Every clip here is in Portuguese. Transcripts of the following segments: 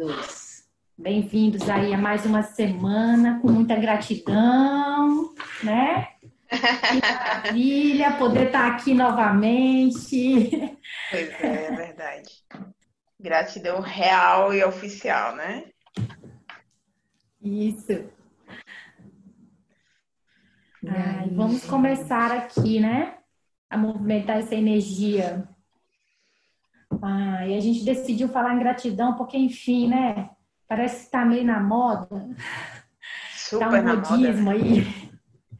bem-vindos. Bem-vindos aí a mais uma semana com muita gratidão, né? Que maravilha poder estar aqui novamente. Pois é, é verdade. Gratidão real e oficial, né? Isso. Ai, vamos começar aqui, né? A movimentar essa energia. Ah, e a gente decidiu falar em gratidão, porque, enfim, né? Parece que tá meio na moda. Super tá um na modismo moda. aí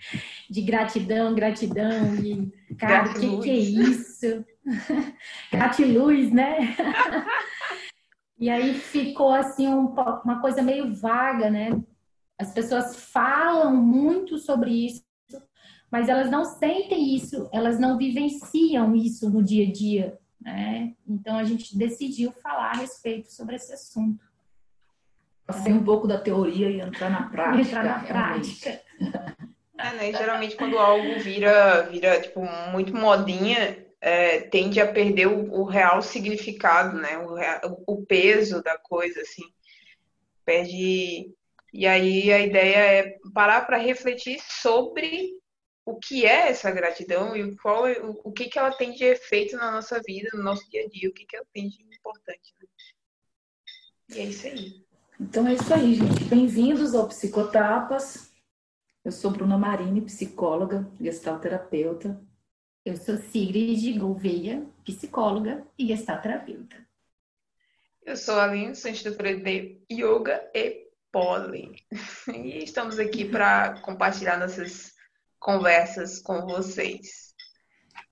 de gratidão, gratidão. E, cara, o que, que é isso? Gratiluz, né? e aí ficou assim um, uma coisa meio vaga, né? As pessoas falam muito sobre isso, mas elas não sentem isso, elas não vivenciam isso no dia a dia, né? Então a gente decidiu falar a respeito sobre esse assunto, Passei um pouco da teoria e entrar na prática. entrar na prática. É, né? Geralmente quando algo vira, vira tipo, muito modinha, é, tende a perder o, o real significado, né? O, o peso da coisa, assim. Perde. E aí a ideia é parar para refletir sobre o que é essa gratidão e qual é, o, o que que ela tem de efeito na nossa vida, no nosso dia a dia, o que que ela tem de importante, né? E é isso aí. Então é isso aí, gente. Bem-vindos ao Psicotapas. Eu sou Bruna Marini, psicóloga, gestalterapeuta. Eu sou Sigrid Gouveia, psicóloga e gestalterapeuta. Eu sou a Aline, sou instrutora de Yoga e Poli. E estamos aqui para compartilhar nossas conversas com vocês.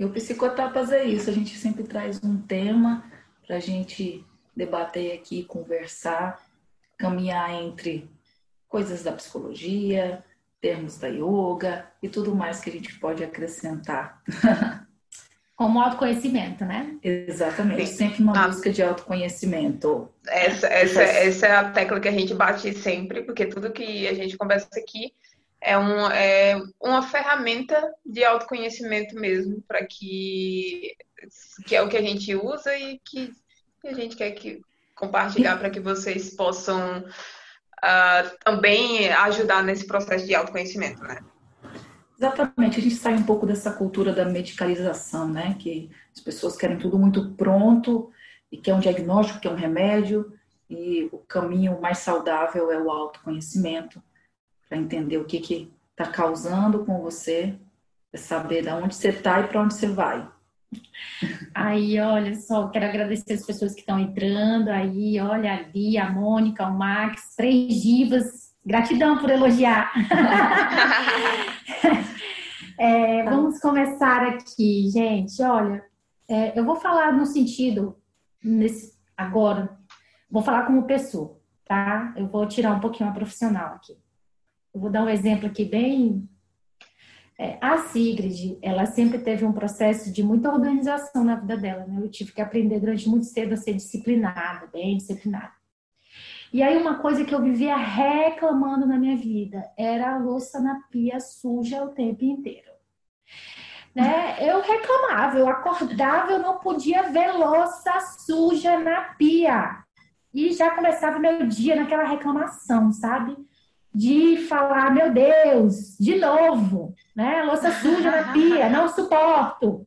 E o Psicotapas é isso. A gente sempre traz um tema para a gente debater aqui, conversar, caminhar entre coisas da psicologia, termos da yoga e tudo mais que a gente pode acrescentar. Como autoconhecimento, né? Exatamente. Sim. Sempre uma Ah. busca de autoconhecimento. Essa, essa, essa é a tecla que a gente bate sempre, porque tudo que a gente conversa aqui é, um, é uma ferramenta de autoconhecimento mesmo, para que, que é o que a gente usa e que, a gente quer que compartilhar para que vocês possam ah, também ajudar nesse processo de autoconhecimento, né? Exatamente, a gente sai um pouco dessa cultura da medicalização, né? Que as pessoas querem tudo muito pronto e quer um diagnóstico, quer um remédio, e o caminho mais saudável é o autoconhecimento, para entender o que que está causando com você, saber de onde você está e para onde você vai. Aí, olha só, quero agradecer as pessoas que estão entrando aí, olha, a Lia, a Mônica, o Max, três divas. Gratidão por elogiar. É, vamos começar aqui, gente. Olha, é, eu vou falar no sentido, nesse, agora, vou falar como pessoa, tá? Eu vou tirar um pouquinho a profissional aqui. Vou dar um exemplo aqui bem. É, a Sigrid, ela sempre teve um processo de muita organização na vida dela, né? Eu tive que aprender durante muito cedo a ser disciplinada, bem disciplinada. E aí uma coisa que eu vivia reclamando na minha vida era a louça na pia suja o tempo inteiro. Né? Eu reclamava, eu acordava, eu não podia ver louça suja na pia. E já começava meu dia naquela reclamação, sabe? De falar, meu Deus, de novo, né? Louça suja na pia, não suporto.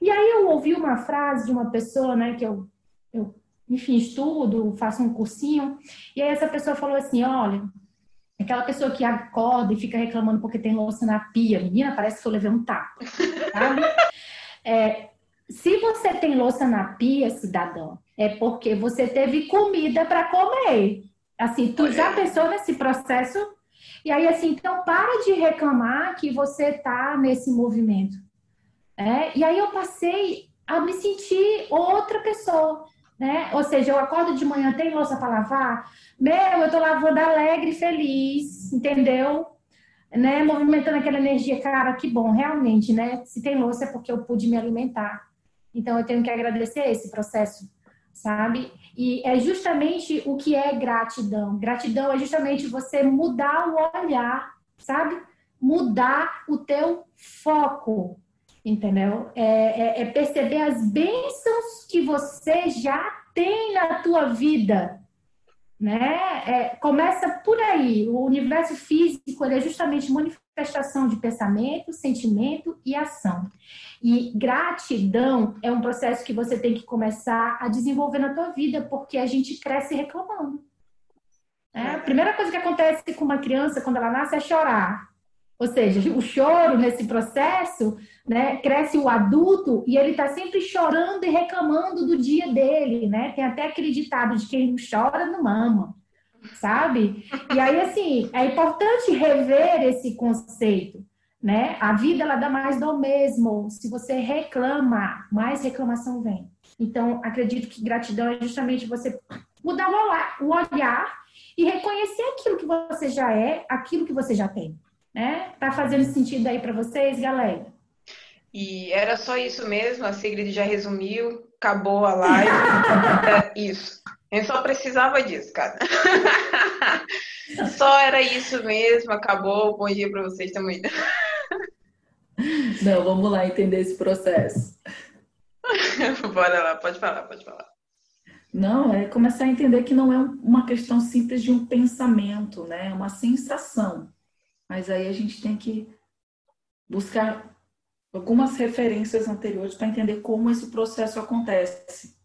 E aí eu ouvi uma frase de uma pessoa, né, que eu, eu enfim, estudo, faço um cursinho, e aí essa pessoa falou assim, olha, aquela pessoa que acorda e fica reclamando porque tem louça na pia, menina, parece que eu levei um tapa, sabe? É, se você tem louça na pia, cidadão, é porque você teve comida para comer. Assim, tu já pensou nesse processo? E aí, assim, então para de reclamar que você tá nesse movimento. É, e aí eu passei a me sentir outra pessoa, né? Ou seja, eu acordo de manhã, tem louça para lavar? Meu, eu tô lavando alegre, feliz, entendeu? Né? Movimentando aquela energia, cara, que bom, realmente, né? Se tem louça é porque eu pude me alimentar. Então eu tenho que agradecer esse processo, sabe? E é justamente o que é gratidão. Gratidão é justamente você mudar o olhar, sabe? Mudar o teu foco, entendeu? É, é, é perceber as bênçãos que você já tem na tua vida, né? É, começa por aí. O universo físico é justamente manifestação de pensamento, sentimento e ação. E gratidão é um processo que você tem que começar a desenvolver na tua vida, porque a gente cresce reclamando. É, a primeira coisa que acontece com uma criança quando ela nasce é chorar. Ou seja, o choro nesse processo, né, cresce o adulto e ele está sempre chorando e reclamando do dia dele, né? Tem até aquele ditado de quem não chora não mama, sabe? E aí, assim, é importante rever esse conceito, né? A vida, ela dá mais do mesmo. Se você reclama, mais reclamação vem. Então, acredito que gratidão é justamente você mudar o olhar e reconhecer aquilo que você já é, aquilo que você já tem né? Tá fazendo sentido aí para vocês, galera? E era só isso mesmo, a Sigrid já resumiu, acabou a live. é, isso. Eu só precisava disso, cara. só era isso mesmo, acabou. Bom dia para vocês também. Não, vamos lá entender esse processo. Bora lá, pode falar, pode falar. Não, é começar a entender que não é uma questão simples de um pensamento, né? É uma sensação. Mas aí a gente tem que buscar algumas referências anteriores para entender como esse processo acontece.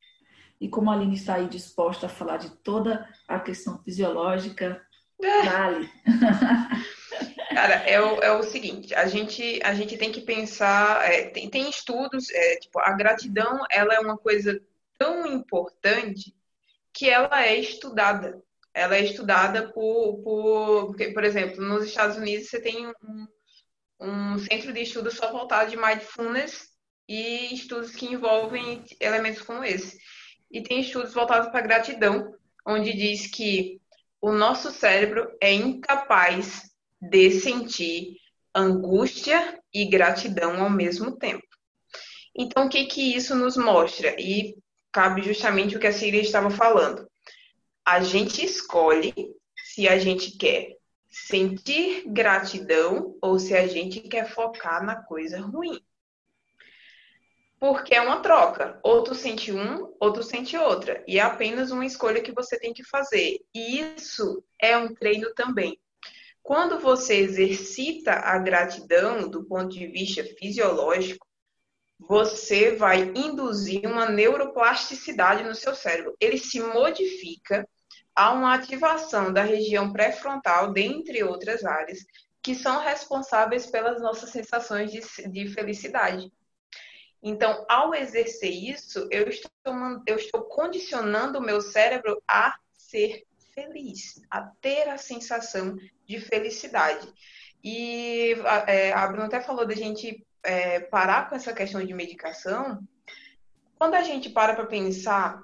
E como a Aline está aí disposta a falar de toda a questão fisiológica, vale. Cara, é o, é o seguinte, a gente, a gente tem que pensar, é, tem, tem estudos, é, tipo, a gratidão, ela é uma coisa tão importante que ela é estudada ela é estudada por, por, porque, por exemplo, nos Estados Unidos você tem um, um centro de estudo só voltado de mindfulness e estudos que envolvem elementos como esse. E tem estudos voltados para gratidão, onde diz que o nosso cérebro é incapaz de sentir angústia e gratidão ao mesmo tempo. Então, o que que isso nos mostra? E cabe justamente o que a Siri estava falando a gente escolhe se a gente quer sentir gratidão ou se a gente quer focar na coisa ruim. Porque é uma troca. Outro sente um, outro sente outra. E é apenas uma escolha que você tem que fazer. E isso é um treino também. Quando você exercita a gratidão do ponto de vista fisiológico, você vai induzir uma neuroplasticidade no seu cérebro. Ele se modifica há uma ativação da região pré-frontal, dentre outras áreas, que são responsáveis pelas nossas sensações de, de felicidade. Então, ao exercer isso, eu estou, eu estou condicionando o meu cérebro a ser feliz, a ter a sensação de felicidade. E é, a Bruna até falou da gente é, parar com essa questão de medicação. Quando a gente para para pensar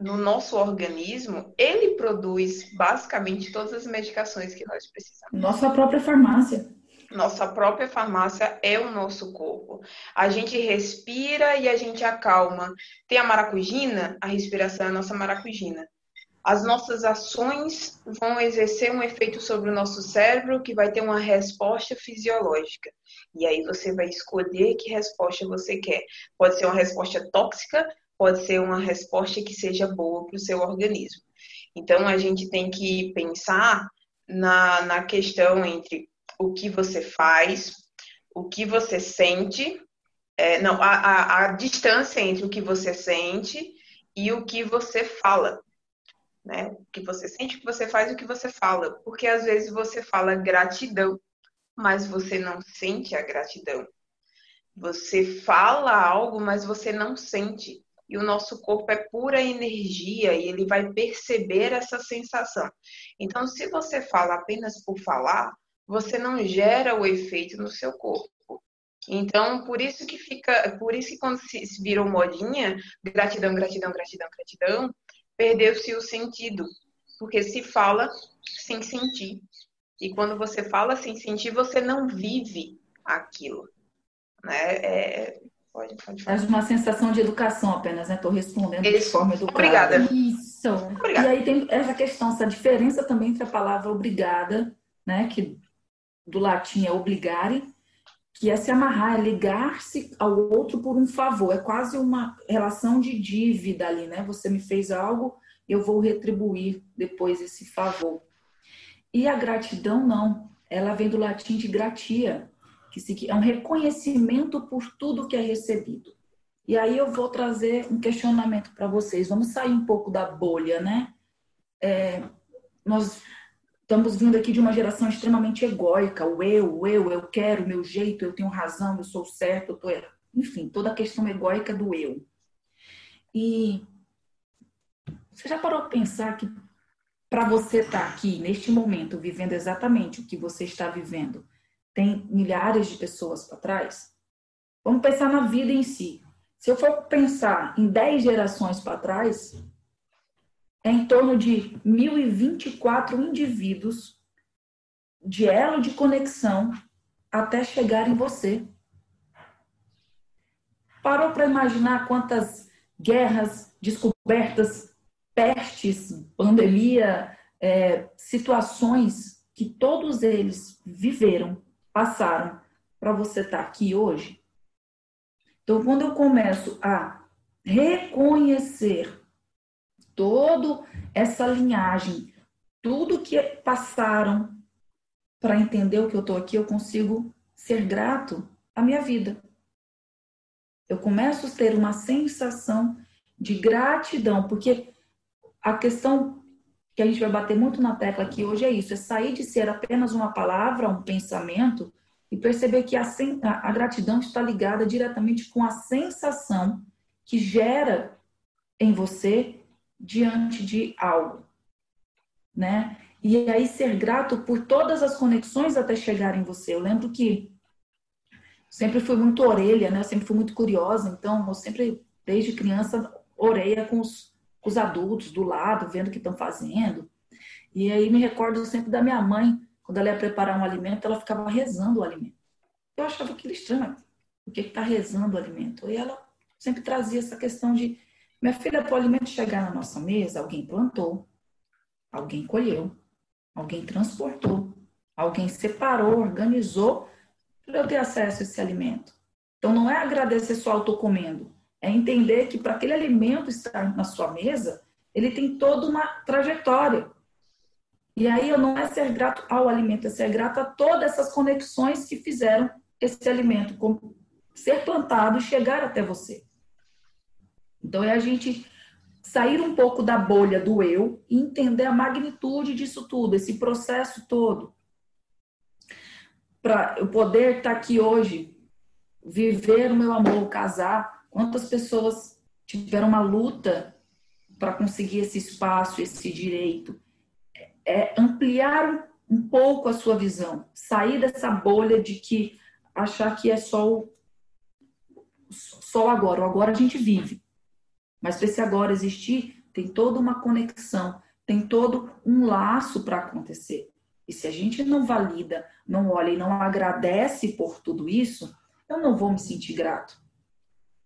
no nosso organismo, ele produz basicamente todas as medicações que nós precisamos. Nossa própria farmácia. Nossa própria farmácia é o nosso corpo. A gente respira e a gente acalma. Tem a maracujina, a respiração é a nossa maracujina. As nossas ações vão exercer um efeito sobre o nosso cérebro que vai ter uma resposta fisiológica. E aí você vai escolher que resposta você quer. Pode ser uma resposta tóxica pode ser uma resposta que seja boa para o seu organismo. Então, a gente tem que pensar na, na questão entre o que você faz, o que você sente, é, não, a, a, a, distância entre o que você sente e o que você fala. Né? O que você sente, o que você faz e o que você fala. Porque às vezes você fala gratidão, mas você não sente a gratidão. Você fala algo, mas você não sente e o nosso corpo é pura energia e ele vai perceber essa sensação. Então, se você fala apenas por falar, você não gera o efeito no seu corpo. Então, por isso que fica, por isso que quando se virou modinha, gratidão, gratidão, gratidão, gratidão, perdeu-se o sentido, porque se fala sem sentir. E quando você fala sem sentir, você não vive aquilo. Né? É, Pode, pode falar. É uma sensação de educação apenas, né? Estou respondendo Isso. de forma educada. Obrigada. Isso. Obrigada. E aí tem essa questão, essa diferença também entre a palavra obrigada, né? Que do latim é obligare, que é se amarrar, é ligar-se ao outro por um favor. É quase uma relação de dívida ali, né? Você me fez algo, eu vou retribuir depois esse favor. E a gratidão não, ela vem do latim de gratia, que é um reconhecimento por tudo que é recebido. E aí eu vou trazer um questionamento para vocês. Vamos sair um pouco da bolha, né? É, nós estamos vindo aqui de uma geração extremamente egóica. O eu, eu, eu quero, meu jeito, eu tenho razão, eu sou certo, eu tô. Enfim, toda a questão egóica do eu. E você já parou para pensar que para você estar tá aqui, neste momento, vivendo exatamente o que você está vivendo, tem milhares de pessoas para trás? Vamos pensar na vida em si. Se eu for pensar em 10 gerações para trás, é em torno de 1.024 indivíduos de elo de conexão até chegar em você. Parou para imaginar quantas guerras, descobertas, pestes, pandemia, é, situações que todos eles viveram, passaram, para você estar tá aqui hoje? Então, quando eu começo a reconhecer toda essa linhagem, tudo que passaram para entender o que eu estou aqui, eu consigo ser grato à minha vida. Eu começo a ter uma sensação de gratidão, porque a questão que a gente vai bater muito na tecla aqui hoje é isso: é sair de ser apenas uma palavra, um pensamento, e perceber que a, a, gratidão está ligada diretamente com a sensação que gera em você diante de algo, né? E aí ser grato por todas as conexões até chegar em você. Eu lembro que sempre fui muito orelha, né? Eu sempre fui muito curiosa, então eu sempre, desde criança, orelha com os, com os adultos do lado, vendo o que estão fazendo. E aí me recordo sempre da minha mãe, quando ela ia preparar um alimento, ela ficava rezando o alimento. Eu achava aquilo estranho. Por que está rezando o alimento? E ela sempre trazia essa questão de minha filha, o alimento chegar na nossa mesa, alguém plantou, alguém colheu, alguém transportou, alguém separou, organizou para eu ter acesso a esse alimento. Então, não é agradecer só eu estou comendo, é entender que para aquele alimento estar na sua mesa, ele tem toda uma trajetória. E aí eu não é ser grato ao alimento, é ser grato a todas essas conexões que fizeram esse alimento ser plantado e chegar até você. Então, é a gente sair um pouco da bolha do eu e entender a magnitude disso tudo, esse processo todo. Para eu poder estar aqui hoje, viver o meu amor, casar. Quantas pessoas tiveram uma luta para conseguir esse espaço, esse direito? É ampliar um pouco a sua visão, sair dessa bolha de que achar que é só o, só agora, o agora a gente vive. Mas para esse agora existir, tem toda uma conexão, tem todo um laço para acontecer. E se a gente não valida, não olha e não agradece por tudo isso, eu não vou me sentir grato.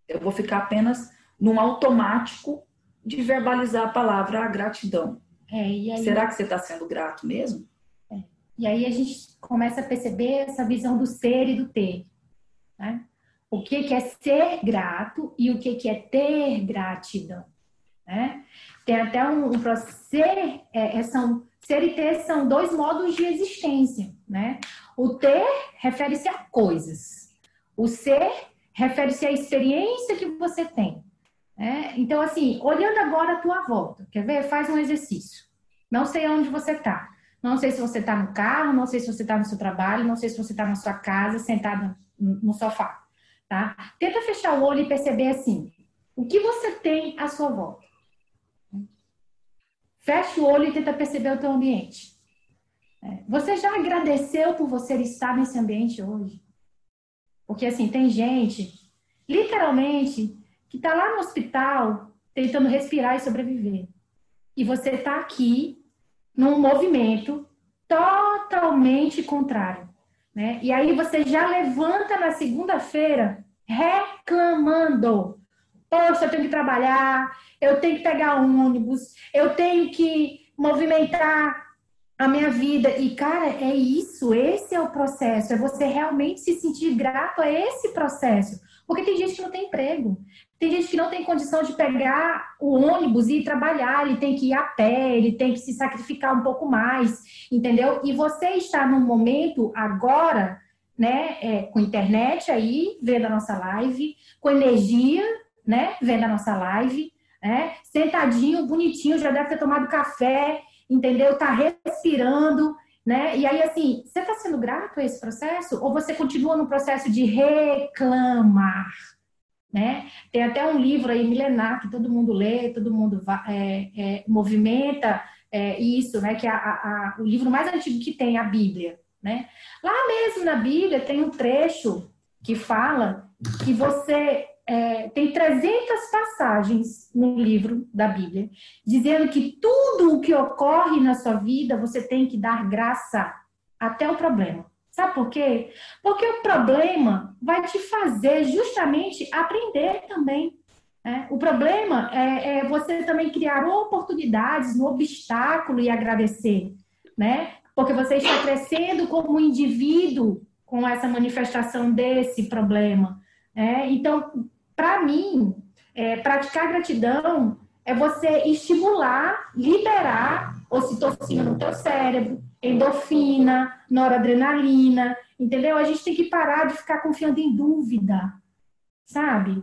Eu vou ficar apenas num automático de verbalizar a palavra gratidão. É, aí... Será que você está sendo grato mesmo? É. E aí a gente começa a perceber essa visão do ser e do ter. Né? O que, que é ser grato e o que, que é ter gratidão. Né? Tem até um, um ser, é, é, são, ser e ter são dois modos de existência. Né? O ter refere-se a coisas, o ser refere-se à experiência que você tem. Né? Então, assim, olhando agora a tua volta, quer ver? Faz um exercício. Não sei onde você está. Não sei se você está no carro, não sei se você está no seu trabalho, não sei se você está na sua casa, sentado no sofá tá? Tenta fechar o olho e perceber assim, o que você tem à sua volta. Fecha o olho e tenta perceber o teu ambiente. É, você já agradeceu por você estar nesse ambiente hoje? Porque assim, tem gente, literalmente, que está lá no hospital tentando respirar e sobreviver. E você está aqui num movimento totalmente contrário. Né? E aí você já levanta na segunda-feira reclamando. Poxa, eu tenho que trabalhar, eu tenho que pegar ônibus, eu tenho que movimentar a minha vida. E, cara, é isso, esse é o processo, é você realmente se sentir grato a esse processo. Porque tem gente que não tem emprego, Tem gente que não tem condição de pegar o ônibus e ir trabalhar, ele tem que ir a pé, ele tem que se sacrificar um pouco mais, entendeu? E você está num momento agora, né, é, com internet aí, vendo a nossa live, com energia, né, vendo a nossa live, né, sentadinho, bonitinho, já deve ter tomado café, entendeu? Tá respirando, né? E aí, assim, você está sendo grato a esse processo? Ou você continua no processo de reclamar? Né? Tem até um livro aí milenar que todo mundo lê, todo mundo é, é, movimenta é, isso, né? Que é a, a, o livro mais antigo que tem, a Bíblia. Né? Lá mesmo na Bíblia tem um trecho que fala que você é, tem 300 passagens no livro da Bíblia, dizendo que tudo o que ocorre na sua vida você tem que dar graça até o problema. Sabe por quê? Porque o problema vai te fazer justamente aprender também. Né? O problema é, é, você também criar oportunidades no obstáculo e agradecer, né? Porque você está crescendo como indivíduo com essa manifestação desse problema. É, então, para mim, é, praticar gratidão é você estimular, liberar ocitocina no teu cérebro, endorfina, noradrenalina, entendeu? A gente tem que parar de ficar confiando em dúvida, sabe?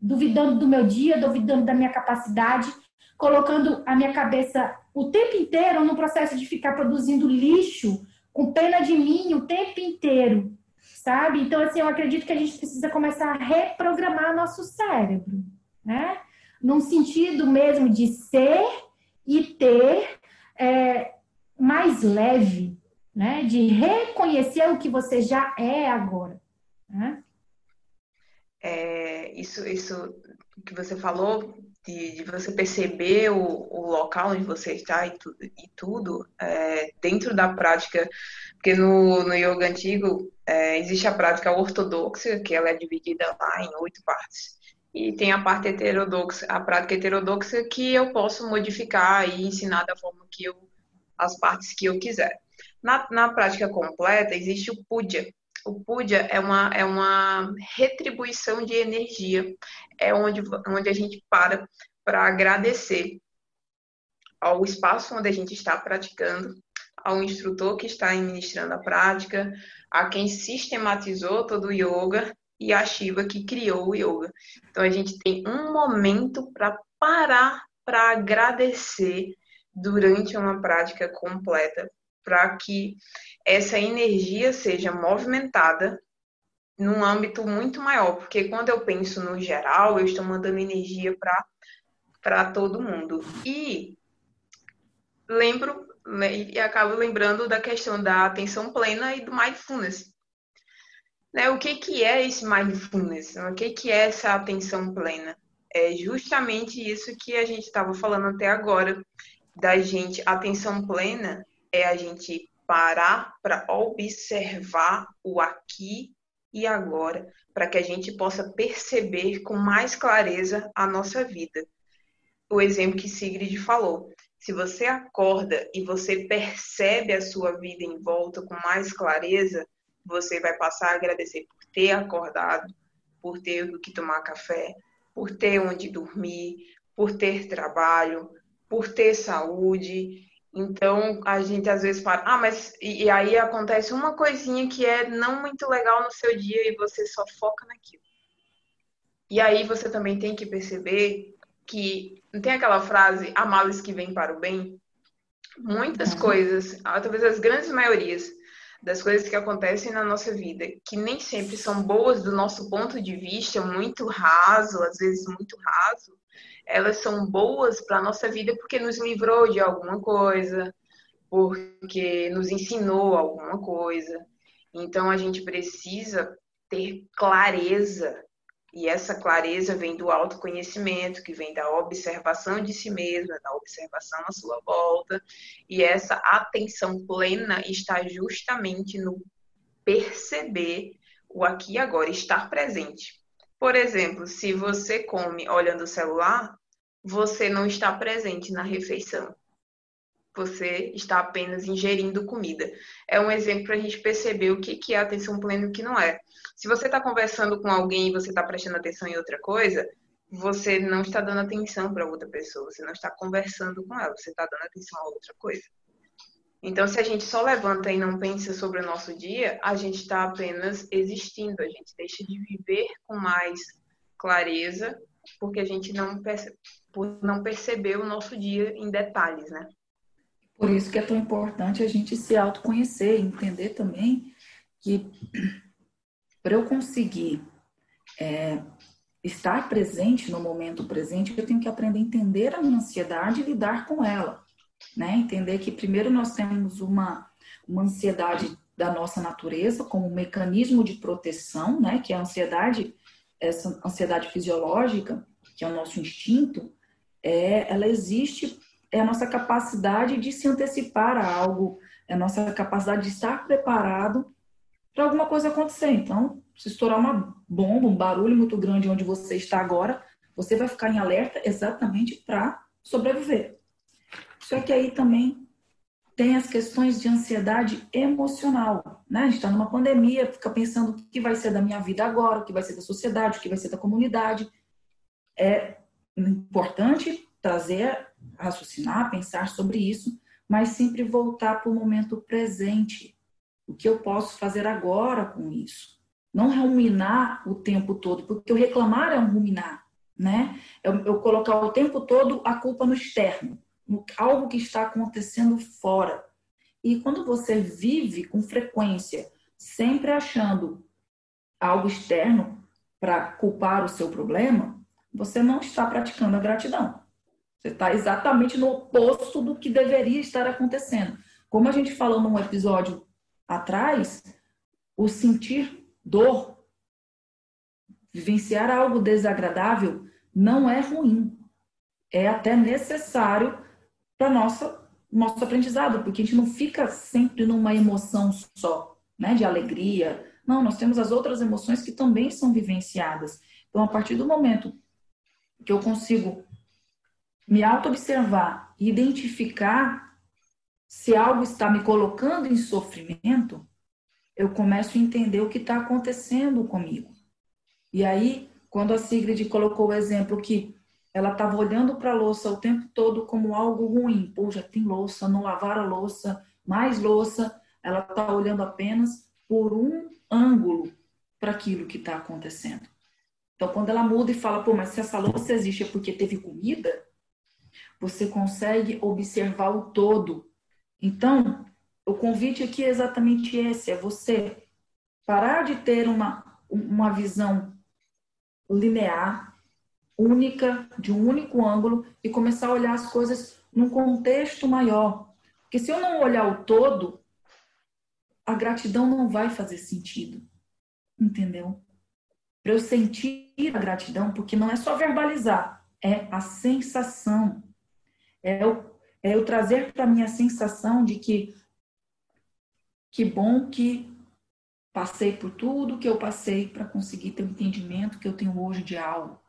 Duvidando do meu dia, duvidando da minha capacidade, colocando a minha cabeça o tempo inteiro no processo de ficar produzindo lixo, com pena de mim o tempo inteiro, sabe? Então, assim, eu acredito que a gente precisa começar a reprogramar nosso cérebro, né? Num sentido mesmo de ser e ter é, mais leve, né? De reconhecer o que você já é agora, né? É, isso, isso que você falou de, de você perceber o, o, local onde você está e, tu, e tudo é, dentro da prática, porque no, no yoga antigo é, existe a prática ortodoxa, que ela é dividida lá em oito partes. E tem a parte heterodoxa, a prática heterodoxa que eu posso modificar e ensinar da forma que eu, as partes que eu quiser. Na, na prática completa existe o puja, o puja é uma, é uma retribuição de energia, é onde, onde a gente para para agradecer ao espaço onde a gente está praticando, ao instrutor que está ministrando a prática, a quem sistematizou todo o yoga e a Shiva que criou o yoga. Então a gente tem um momento para parar para agradecer durante uma prática completa, para que essa energia seja movimentada num âmbito muito maior, porque quando eu penso no geral, eu estou mandando energia para todo mundo. E lembro e acabo lembrando da questão da atenção plena e do mindfulness. Né? O que, que é esse mindfulness? O que, que é essa atenção plena? É justamente isso que a gente estava falando até agora, da gente, atenção plena é a gente parar para observar o aqui e agora, para que a gente possa perceber com mais clareza a nossa vida. O exemplo que Sigrid falou. Se você acorda e você percebe a sua vida em volta com mais clareza, você vai passar a agradecer por ter acordado, por ter o que tomar café, por ter onde dormir, por ter trabalho, por ter saúde. Então, a gente às vezes fala, ah, mas e, aí acontece uma coisinha que é não muito legal no seu dia e você só foca naquilo. E aí você também tem que perceber que não tem aquela frase, há males que vêm para o bem? Muitas uhum. coisas, talvez as grandes maiorias das coisas que acontecem na nossa vida, que nem sempre são boas do nosso ponto de vista, muito raso, às vezes muito raso, elas são boas para a nossa vida porque nos livrou de alguma coisa, porque nos ensinou alguma coisa. Então a gente precisa ter clareza, e essa clareza vem do autoconhecimento, que vem da observação de si mesma, da observação à sua volta, e essa atenção plena está justamente no perceber o aqui e agora, estar presente. Por exemplo, se você come olhando o celular, você não está presente na refeição. Você está apenas ingerindo comida. É um exemplo para a gente perceber o que é atenção plena e o que não é. Se você está conversando com alguém e você está prestando atenção em outra coisa, você não está dando atenção para outra pessoa, você não está conversando com ela, você está dando atenção a outra coisa. Então, se a gente só levanta e não pensa sobre o nosso dia, a gente está apenas existindo, a gente deixa de viver com mais clareza, porque a gente não, perce... não perceber o nosso dia em detalhes, né? Por isso que é tão importante a gente se autoconhecer, entender também que para eu conseguir é, estar presente no momento presente, eu tenho que aprender a entender a minha ansiedade e lidar com ela né? Entender que primeiro nós temos uma, uma ansiedade da nossa natureza como um mecanismo de proteção, né? Que é a ansiedade, essa ansiedade fisiológica, que é o nosso instinto, é, ela existe, é a nossa capacidade de se antecipar a algo, é a nossa capacidade de estar preparado para alguma coisa acontecer. Então, se estourar uma bomba, um barulho muito grande onde você está agora, você vai ficar em alerta exatamente para sobreviver. Só que aí também tem as questões de ansiedade emocional, né? A gente está numa pandemia, fica pensando o que vai ser da minha vida agora, o que vai ser da sociedade, o que vai ser da comunidade. É importante trazer, raciocinar, pensar sobre isso, mas sempre voltar para o momento presente. O que eu posso fazer agora com isso? Não ruminar o tempo todo, porque o reclamar é um ruminar, né? Eu, eu colocar o tempo todo a culpa no externo algo que está acontecendo fora. E quando você vive com frequência, sempre achando algo externo para culpar o seu problema, você não está praticando a gratidão. Você está exatamente no oposto do que deveria estar acontecendo. Como a gente falou num episódio atrás, o sentir dor, vivenciar algo desagradável, não é ruim. É até necessário para nossa nosso aprendizado, porque a gente não fica sempre numa emoção só, né, de alegria. Não, nós temos as outras emoções que também são vivenciadas. Então, a partir do momento que eu consigo me auto-observar e identificar se algo está me colocando em sofrimento, eu começo a entender o que está acontecendo comigo. E aí, quando a Sigrid colocou o exemplo que ela estava olhando para a louça o tempo todo como algo ruim. Pô, já tem louça, não lavar a louça, mais louça. Ela está olhando apenas por um ângulo para aquilo que está acontecendo. Então, quando ela muda e fala, pô, mas se essa louça existe é porque teve comida, você consegue observar o todo. Então, o convite aqui é exatamente esse: é você parar de ter uma, uma visão linear, única, de um único ângulo e começar a olhar as coisas num contexto maior. Porque se eu não olhar o todo, a gratidão não vai fazer sentido. Entendeu? Para eu sentir a gratidão, porque não é só verbalizar, é a sensação. É eu, é eu trazer para mim a sensação de que que bom que passei por tudo que eu passei para conseguir ter o entendimento que eu tenho hoje de algo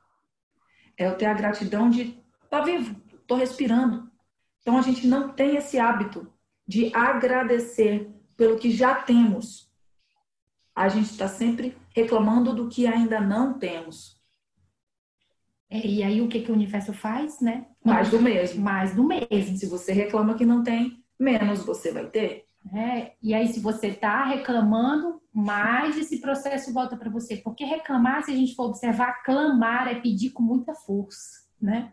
é eu ter a gratidão de estar tá vivo, estou respirando. Então a gente não tem esse hábito de agradecer pelo que já temos. A gente está sempre reclamando do que ainda não temos. É, e aí o que, que o universo faz, né? Mais do mesmo. Mais do mesmo. Se você reclama que não tem, menos você vai ter. É, e aí, se você está reclamando, mais esse processo volta para você. Porque reclamar, se a gente for observar, clamar é pedir com muita força, né?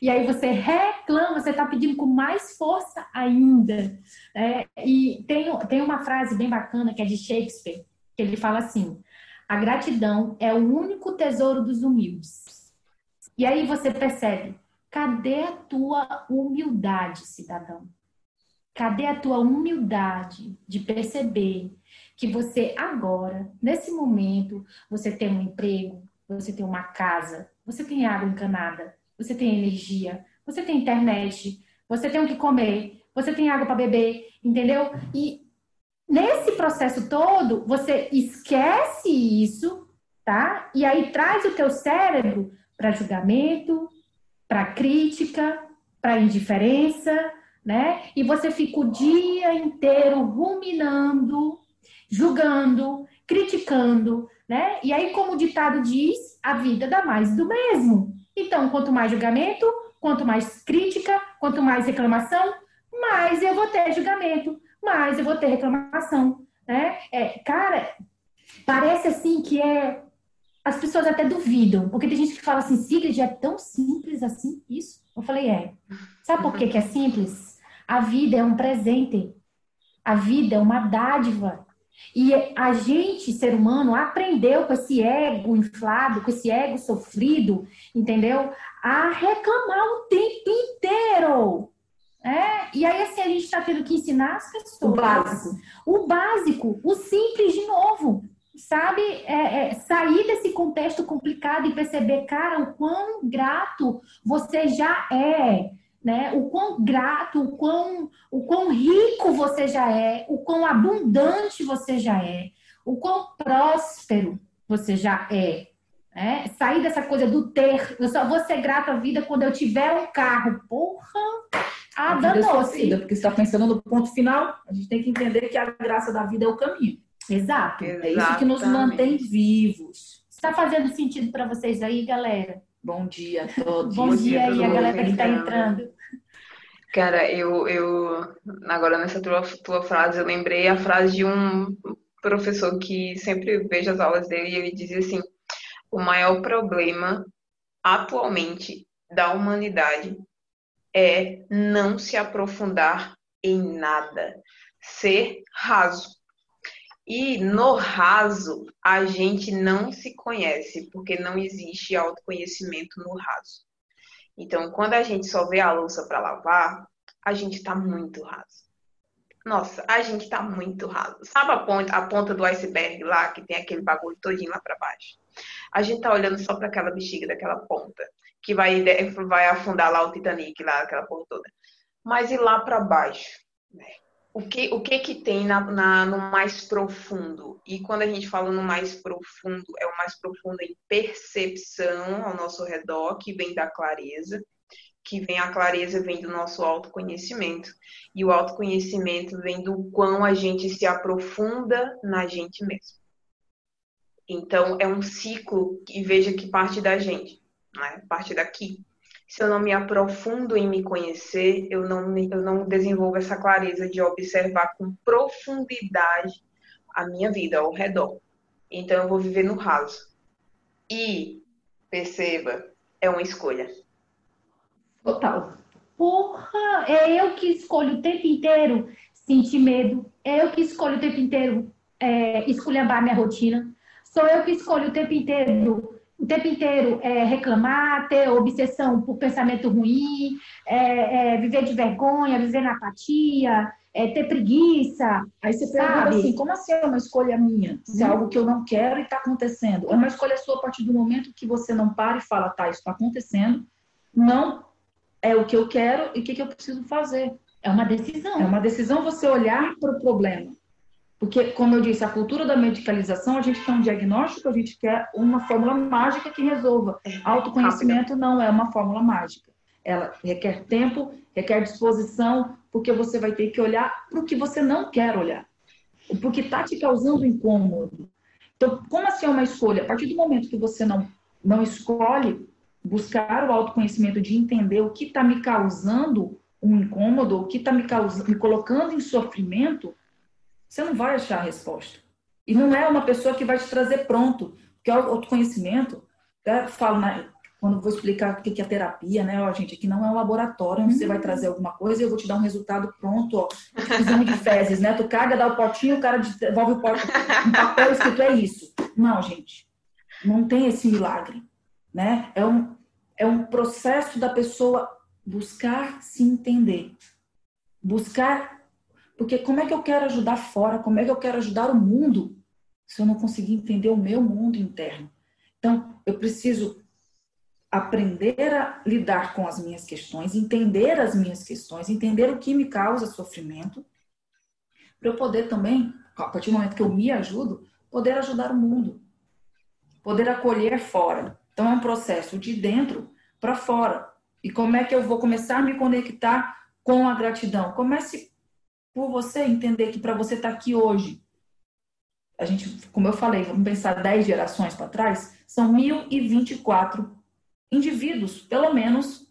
E aí você reclama, você está pedindo com mais força ainda. É, e tem, tem uma frase bem bacana que é de Shakespeare, que ele fala assim: a gratidão é o único tesouro dos humildes. E aí você percebe, cadê a tua humildade, cidadão? Cadê a tua humildade de perceber que você agora, nesse momento, você tem um emprego, você tem uma casa, você tem água encanada, você tem energia, você tem internet, você tem o que comer, você tem água para beber, entendeu? E nesse processo todo, você esquece isso, tá? E aí traz o teu cérebro para julgamento, para crítica, para indiferença, né? E você fica o dia inteiro ruminando, julgando, criticando, né? E aí, como o ditado diz, a vida dá mais do mesmo. Então, quanto mais julgamento, quanto mais crítica, quanto mais reclamação, mais eu vou ter julgamento, mais eu vou ter reclamação, né? É, cara, parece assim que é as pessoas até duvidam, porque tem gente que fala assim, Sigrid, é tão simples assim isso? Eu falei, é. Sabe por que, que é simples? A vida é um presente. A vida é uma dádiva. E a gente, ser humano, aprendeu com esse ego inflado, com esse ego sofrido, entendeu? A reclamar o tempo inteiro. É? E aí, assim, a gente está tendo que ensinar as pessoas. O básico. O básico, o simples de novo. Sabe? É, é, sair desse contexto complicado e perceber, cara, o quão grato você já é né? O quão grato, o quão, o quão rico você já é, o quão abundante você já é, o quão próspero você já é. Né? Sair dessa coisa do ter, eu só vou ser grato à vida quando eu tiver um carro. Porra! Ah, danou-se. Porque você está pensando no ponto final, a gente tem que entender que a graça da vida é o caminho. Exato. Exatamente. É isso que nos mantém vivos. Está fazendo sentido para vocês aí, galera? Bom dia a todos. Bom, Bom dia aí, a galera que está entrando. Cara, eu, eu agora nessa tua, tua frase, eu lembrei a frase de um professor que sempre vejo as aulas dele e ele dizia assim: o maior problema atualmente da humanidade é não se aprofundar em nada, ser raso. E no raso, a gente não se conhece, porque não existe autoconhecimento no raso. Então, quando a gente só vê a louça para lavar, a gente está muito raso. Nossa, a gente está muito raso. Sabe a ponta, a ponta do iceberg lá, que tem aquele bagulho todinho lá para baixo? A gente tá olhando só para aquela bexiga daquela ponta, que vai, vai afundar lá o Titanic, lá, aquela porra toda. Mas e lá para baixo? Né? O que, o que que tem na, na, no mais profundo? E quando a gente fala no mais profundo, é o mais profundo em percepção ao nosso redor, que vem da clareza, que vem a clareza vem do nosso autoconhecimento. E o autoconhecimento vem do quão a gente se aprofunda na gente mesmo. Então, é um ciclo que veja que parte da gente, né? parte daqui se eu não me aprofundo em me conhecer, eu não, eu não desenvolvo essa clareza de observar com profundidade a minha vida ao redor. Então eu vou viver no raso. E, perceba, é uma escolha. Total. Porra, é eu que escolho o tempo inteiro sentir medo. É eu que escolho o tempo inteiro é, esculhambar minha rotina. Sou eu que escolho o tempo inteiro o tempo inteiro é, reclamar, ter obsessão por pensamento ruim, é, é, viver de vergonha, viver na apatia, é, ter preguiça. Aí você pergunta sabe? assim, como assim é uma escolha minha? Se é algo que eu não quero e está acontecendo. É uma escolha sua a partir do momento que você não para e fala, tá, isso está acontecendo, não é o que eu quero e o que, que eu preciso fazer. É uma decisão. É uma decisão você olhar para o problema. Porque, como eu disse, a cultura da medicalização, a gente quer um diagnóstico, a gente quer uma fórmula mágica que resolva. É, Autoconhecimento não é uma fórmula mágica. Ela requer tempo, requer disposição, porque você vai ter que olhar para o que você não quer olhar. Porque está te causando incômodo. Então, como assim é uma escolha? A partir do momento que você não, não escolhe buscar o autoconhecimento de entender o que está me causando um incômodo, o que está me, me colocando em sofrimento, você não vai achar a resposta. E não é uma pessoa que vai te trazer pronto, porque é autoconhecimento. Eu falo, né, quando vou explicar o que é terapia, né, ó, gente, aqui não é um laboratório onde você vai trazer alguma coisa e eu vou te dar um resultado pronto, ó, exame de fezes, né, tu caga, dá o potinho, o cara devolve o pote, um papel escrito, é isso. Não, gente, não tem esse milagre, né, é um, é um processo da pessoa buscar se entender, buscar porque como é que eu quero ajudar fora? Como é que eu quero ajudar o mundo se eu não conseguir entender o meu mundo interno? Então, eu preciso aprender a lidar com as minhas questões, entender as minhas questões, entender o que me causa sofrimento, para eu poder também, a partir do momento que eu me ajudo, poder ajudar o mundo, poder acolher fora. Então, é um processo de dentro para fora. E como é que eu vou começar a me conectar com a gratidão? Comece por você entender que para você estar tá aqui hoje, a gente, como eu falei, vamos pensar 10 gerações para trás, são 1024 indivíduos, pelo menos,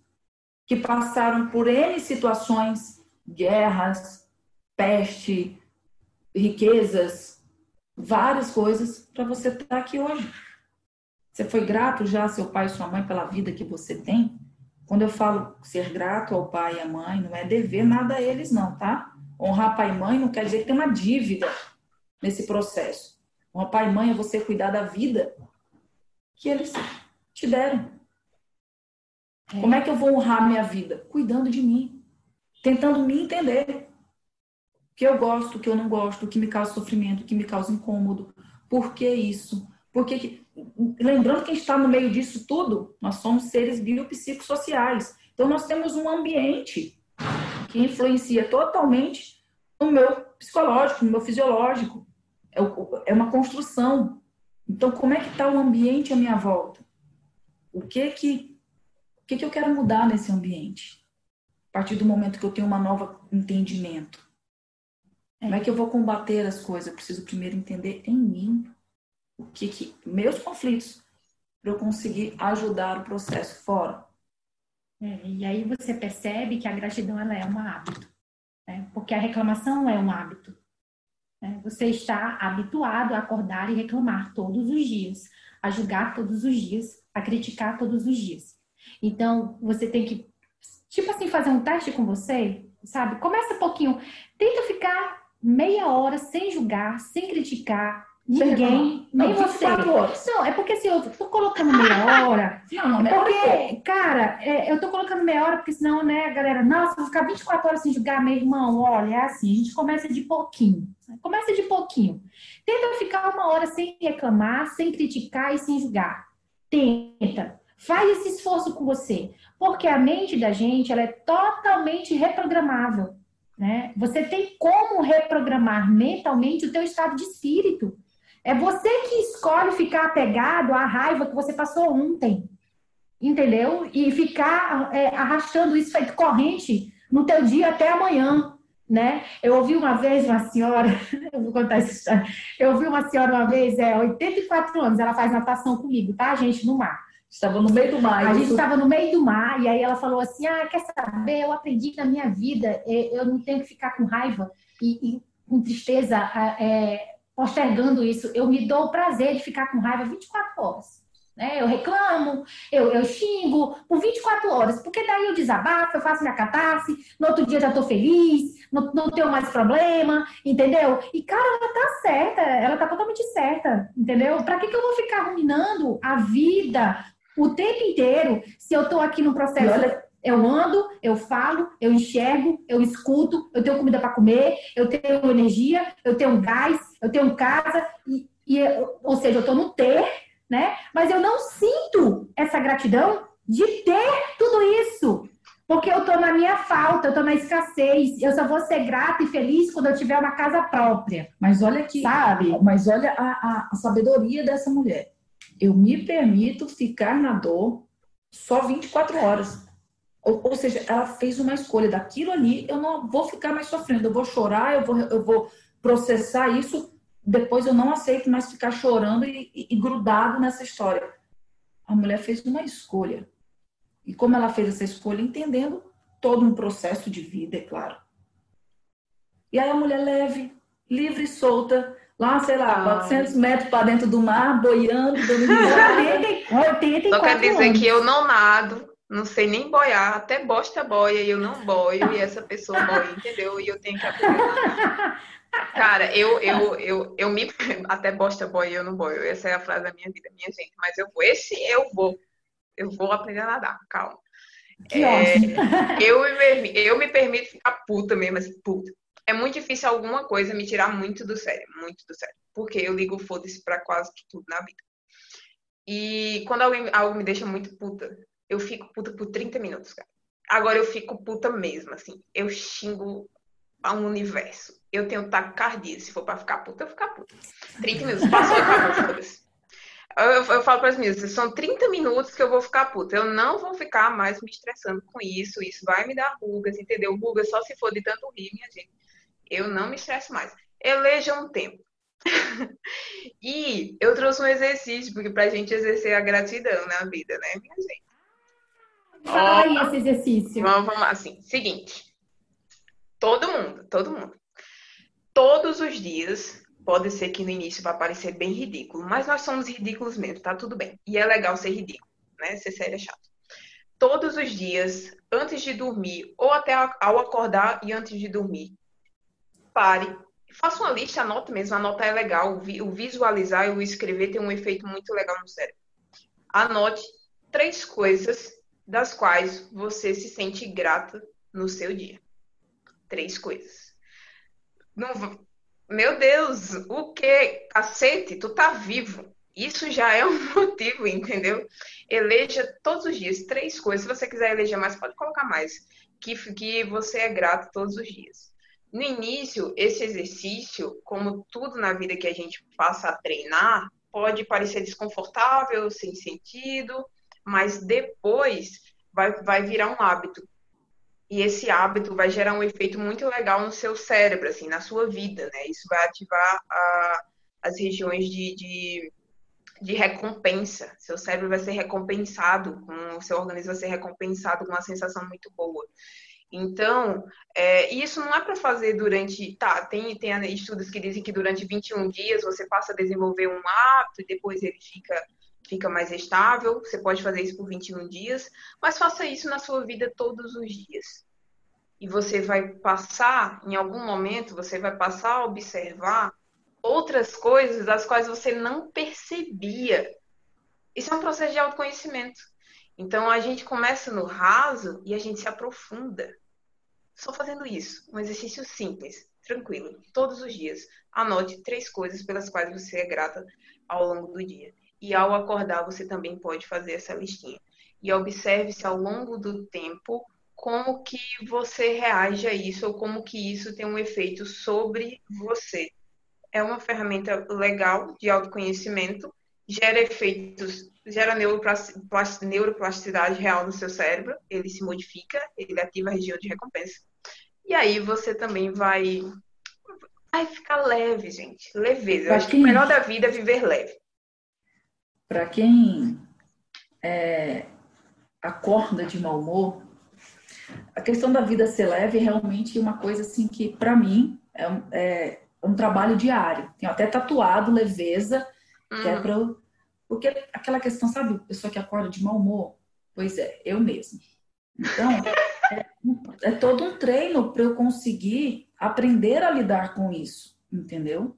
que passaram por N situações, guerras, peste, riquezas, várias coisas, para você estar tá aqui hoje. Você foi grato já, seu pai e sua mãe, pela vida que você tem? Quando eu falo ser grato ao pai e à mãe, não é dever nada a eles, não, tá? Honrar pai e mãe não quer dizer ter uma dívida nesse processo. Honrar pai e mãe é você cuidar da vida que eles te deram. É. Como é que eu vou honrar minha vida? Cuidando de mim, tentando me entender. O que eu gosto, o que eu não gosto, o que me causa sofrimento, o que me causa incômodo. Por que isso? Porque, lembrando que a gente está no meio disso tudo, nós somos seres biopsicossociais. Então, nós temos um ambiente que influencia totalmente no meu psicológico, no meu fisiológico. É, é uma construção. Então, como é que está o ambiente à minha volta? O que que, o que que eu quero mudar nesse ambiente? A partir do momento que eu tenho uma nova entendimento. Como é que eu vou combater as coisas? Eu preciso primeiro entender em mim o que, que meus conflitos para eu conseguir ajudar o processo fora. É, e aí você percebe que a gratidão ela é um hábito, né? porque a reclamação é um hábito. Né? Você está habituado a acordar e reclamar todos os dias, a julgar todos os dias, a criticar todos os dias. Então você tem que, tipo assim, fazer um teste com você, sabe? Começa um pouquinho, tenta ficar meia hora sem julgar, sem criticar, Ninguém, não, nem você. Não, é porque assim, eu tô colocando meia hora. Não, não, meia porque, cara, é, eu tô colocando meia hora, porque senão, né, galera, nossa, vou ficar 24 horas sem jogar, meu irmão, olha, é assim, a gente começa de pouquinho. Começa de pouquinho. Tenta ficar uma hora sem reclamar, sem criticar e sem julgar. Tenta. Faz esse esforço com você. Porque a mente da gente, ela é totalmente reprogramável. Né? Você tem como reprogramar mentalmente o teu estado de espírito. É você que escolhe ficar apegado à raiva que você passou ontem. Entendeu? E ficar é, arrastando isso feito corrente no teu dia até amanhã. Né? Eu ouvi uma vez uma senhora, eu vou contar essa história. Eu ouvi uma senhora uma vez, é 84 anos, ela faz natação comigo, tá, gente, no mar. Estava no meio do mar. A gente estava no meio do mar, e aí ela falou assim: Ah, quer saber? Eu aprendi na minha vida, eu não tenho que ficar com raiva e, e com tristeza é, postergando isso. Eu me dou o prazer de ficar com raiva 24 horas. Né? Eu reclamo, eu, eu xingo por 24 horas, porque daí eu desabafo, eu faço minha catarse, no outro dia já estou feliz, não, não tenho mais problema, entendeu? E, cara, ela tá certa, ela tá totalmente certa, entendeu? Para que, que eu vou ficar ruminando a vida o tempo inteiro se eu estou aqui no processo? Olha, eu ando, eu falo, eu enxergo, eu escuto, eu tenho comida para comer, eu tenho energia, eu tenho gás, eu tenho casa, e, e ou seja, eu estou no ter, né? Mas eu não sinto essa gratidão de ter tudo isso. Porque eu estou na minha falta, eu estou na escassez. Eu só vou ser grata e feliz quando eu tiver uma casa própria. Mas olha aqui, sabe? Mas olha a, a, a sabedoria dessa mulher. Eu me permito ficar na dor só 24 horas. Ou, ou, seja, ela fez uma escolha daquilo ali, eu não vou ficar mais sofrendo, eu vou chorar, eu vou, eu vou processar isso, depois eu não aceito mais ficar chorando e, e, e grudado nessa história. A mulher fez uma escolha. E como ela fez essa escolha? Entendendo todo um processo de vida, é claro. E aí a mulher leve, livre e solta, lá, sei lá, ah. 400 metros para dentro do mar, boiando, dando 80, Só quer dizer anos. que eu não nado, não sei nem boiar, até bosta boia e eu não boio, e essa pessoa boia, entendeu? E eu tenho que aprender. Cara, eu, eu, eu, eu me. Até bosta e eu não boio. Essa é a frase da minha vida, minha gente. Mas eu vou, esse eu vou. Eu vou aprender a nadar, calma. É, eu, me, eu me permito ficar puta mesmo, assim, puta. É muito difícil alguma coisa me tirar muito do sério, muito do sério. Porque eu ligo foda-se pra quase tudo na vida. E quando alguém, algo me deixa muito puta, eu fico puta por 30 minutos, cara. Agora eu fico puta mesmo, assim. Eu xingo ao universo. Eu tenho taquicardia. Se for pra ficar puta, eu ficar puta. 30 minutos. Passou e acabou, foda-se. Eu, eu, falo para as meninas, são 30 minutos que eu vou ficar puta. Eu não vou ficar mais me estressando com isso. Isso vai me dar rugas, entendeu? Rugas só se for de tanto rir, minha gente. Eu não me estresso mais. Eleja um tempo. e eu trouxe um exercício, porque pra gente exercer a gratidão na vida, né, minha gente? Fala aí esse exercício. Vamos, vamos assim. Seguinte. Todo mundo, todo mundo. Todos os dias, pode ser que no início vá parecer bem ridículo, mas nós somos ridículos mesmo, tá tudo bem. E é legal ser ridículo, né? Ser sério é chato. Todos os dias, antes de dormir, ou até ao acordar e antes de dormir, pare, faça uma lista, anote mesmo, anotar é legal, o visualizar e o escrever tem um efeito muito legal no cérebro. Anote três coisas das quais você se sente grata no seu dia. Três coisas. Não, meu Deus, o que? Cacete, tu tá vivo. Isso já é um motivo, entendeu? Eleja todos os dias três coisas. Se você quiser eleger mais, pode colocar mais. Que, que você é grato todos os dias. No início, esse exercício, como tudo na vida que a gente passa a treinar, pode parecer desconfortável, sem sentido, mas depois vai, vai virar um hábito. E esse hábito vai gerar um efeito muito legal no seu cérebro, assim, na sua vida, né? Isso vai ativar a, as regiões de, de, de, recompensa. Seu cérebro vai ser recompensado, com, o seu organismo vai ser recompensado com uma sensação muito boa. Então, é, isso não é para fazer durante. Tá, tem, tem estudos que dizem que durante 21 dias você passa a desenvolver um hábito e depois ele fica, fica mais estável. Você pode fazer isso por 21 dias, mas faça isso na sua vida todos os dias. E você vai passar, em algum momento, você vai passar a observar outras coisas das quais você não percebia. Isso é um processo de autoconhecimento. Então a gente começa no raso e a gente se aprofunda. Só fazendo isso, um exercício simples, tranquilo, todos os dias. Anote três coisas pelas quais você é grata ao longo do dia. E ao acordar, você também pode fazer essa listinha. E observe se ao longo do tempo como que você reage a isso ou como que isso tem um efeito sobre você. É uma ferramenta legal de autoconhecimento, gera efeitos gera neuroplasticidade real no seu cérebro, ele se modifica, ele ativa a região de recompensa. E aí você também vai vai ficar leve, gente. Leveza. Eu acho que o melhor da vida é viver leve. Para quem é, acorda de mau humor, a questão da vida ser leve é realmente uma coisa assim que, para mim, é um, é um, trabalho diário. Tenho até tatuado leveza, que é hum. para porque aquela questão, sabe, pessoa que acorda de mau humor? Pois é, eu mesmo. Então, é, é todo um treino para eu conseguir aprender a lidar com isso, entendeu?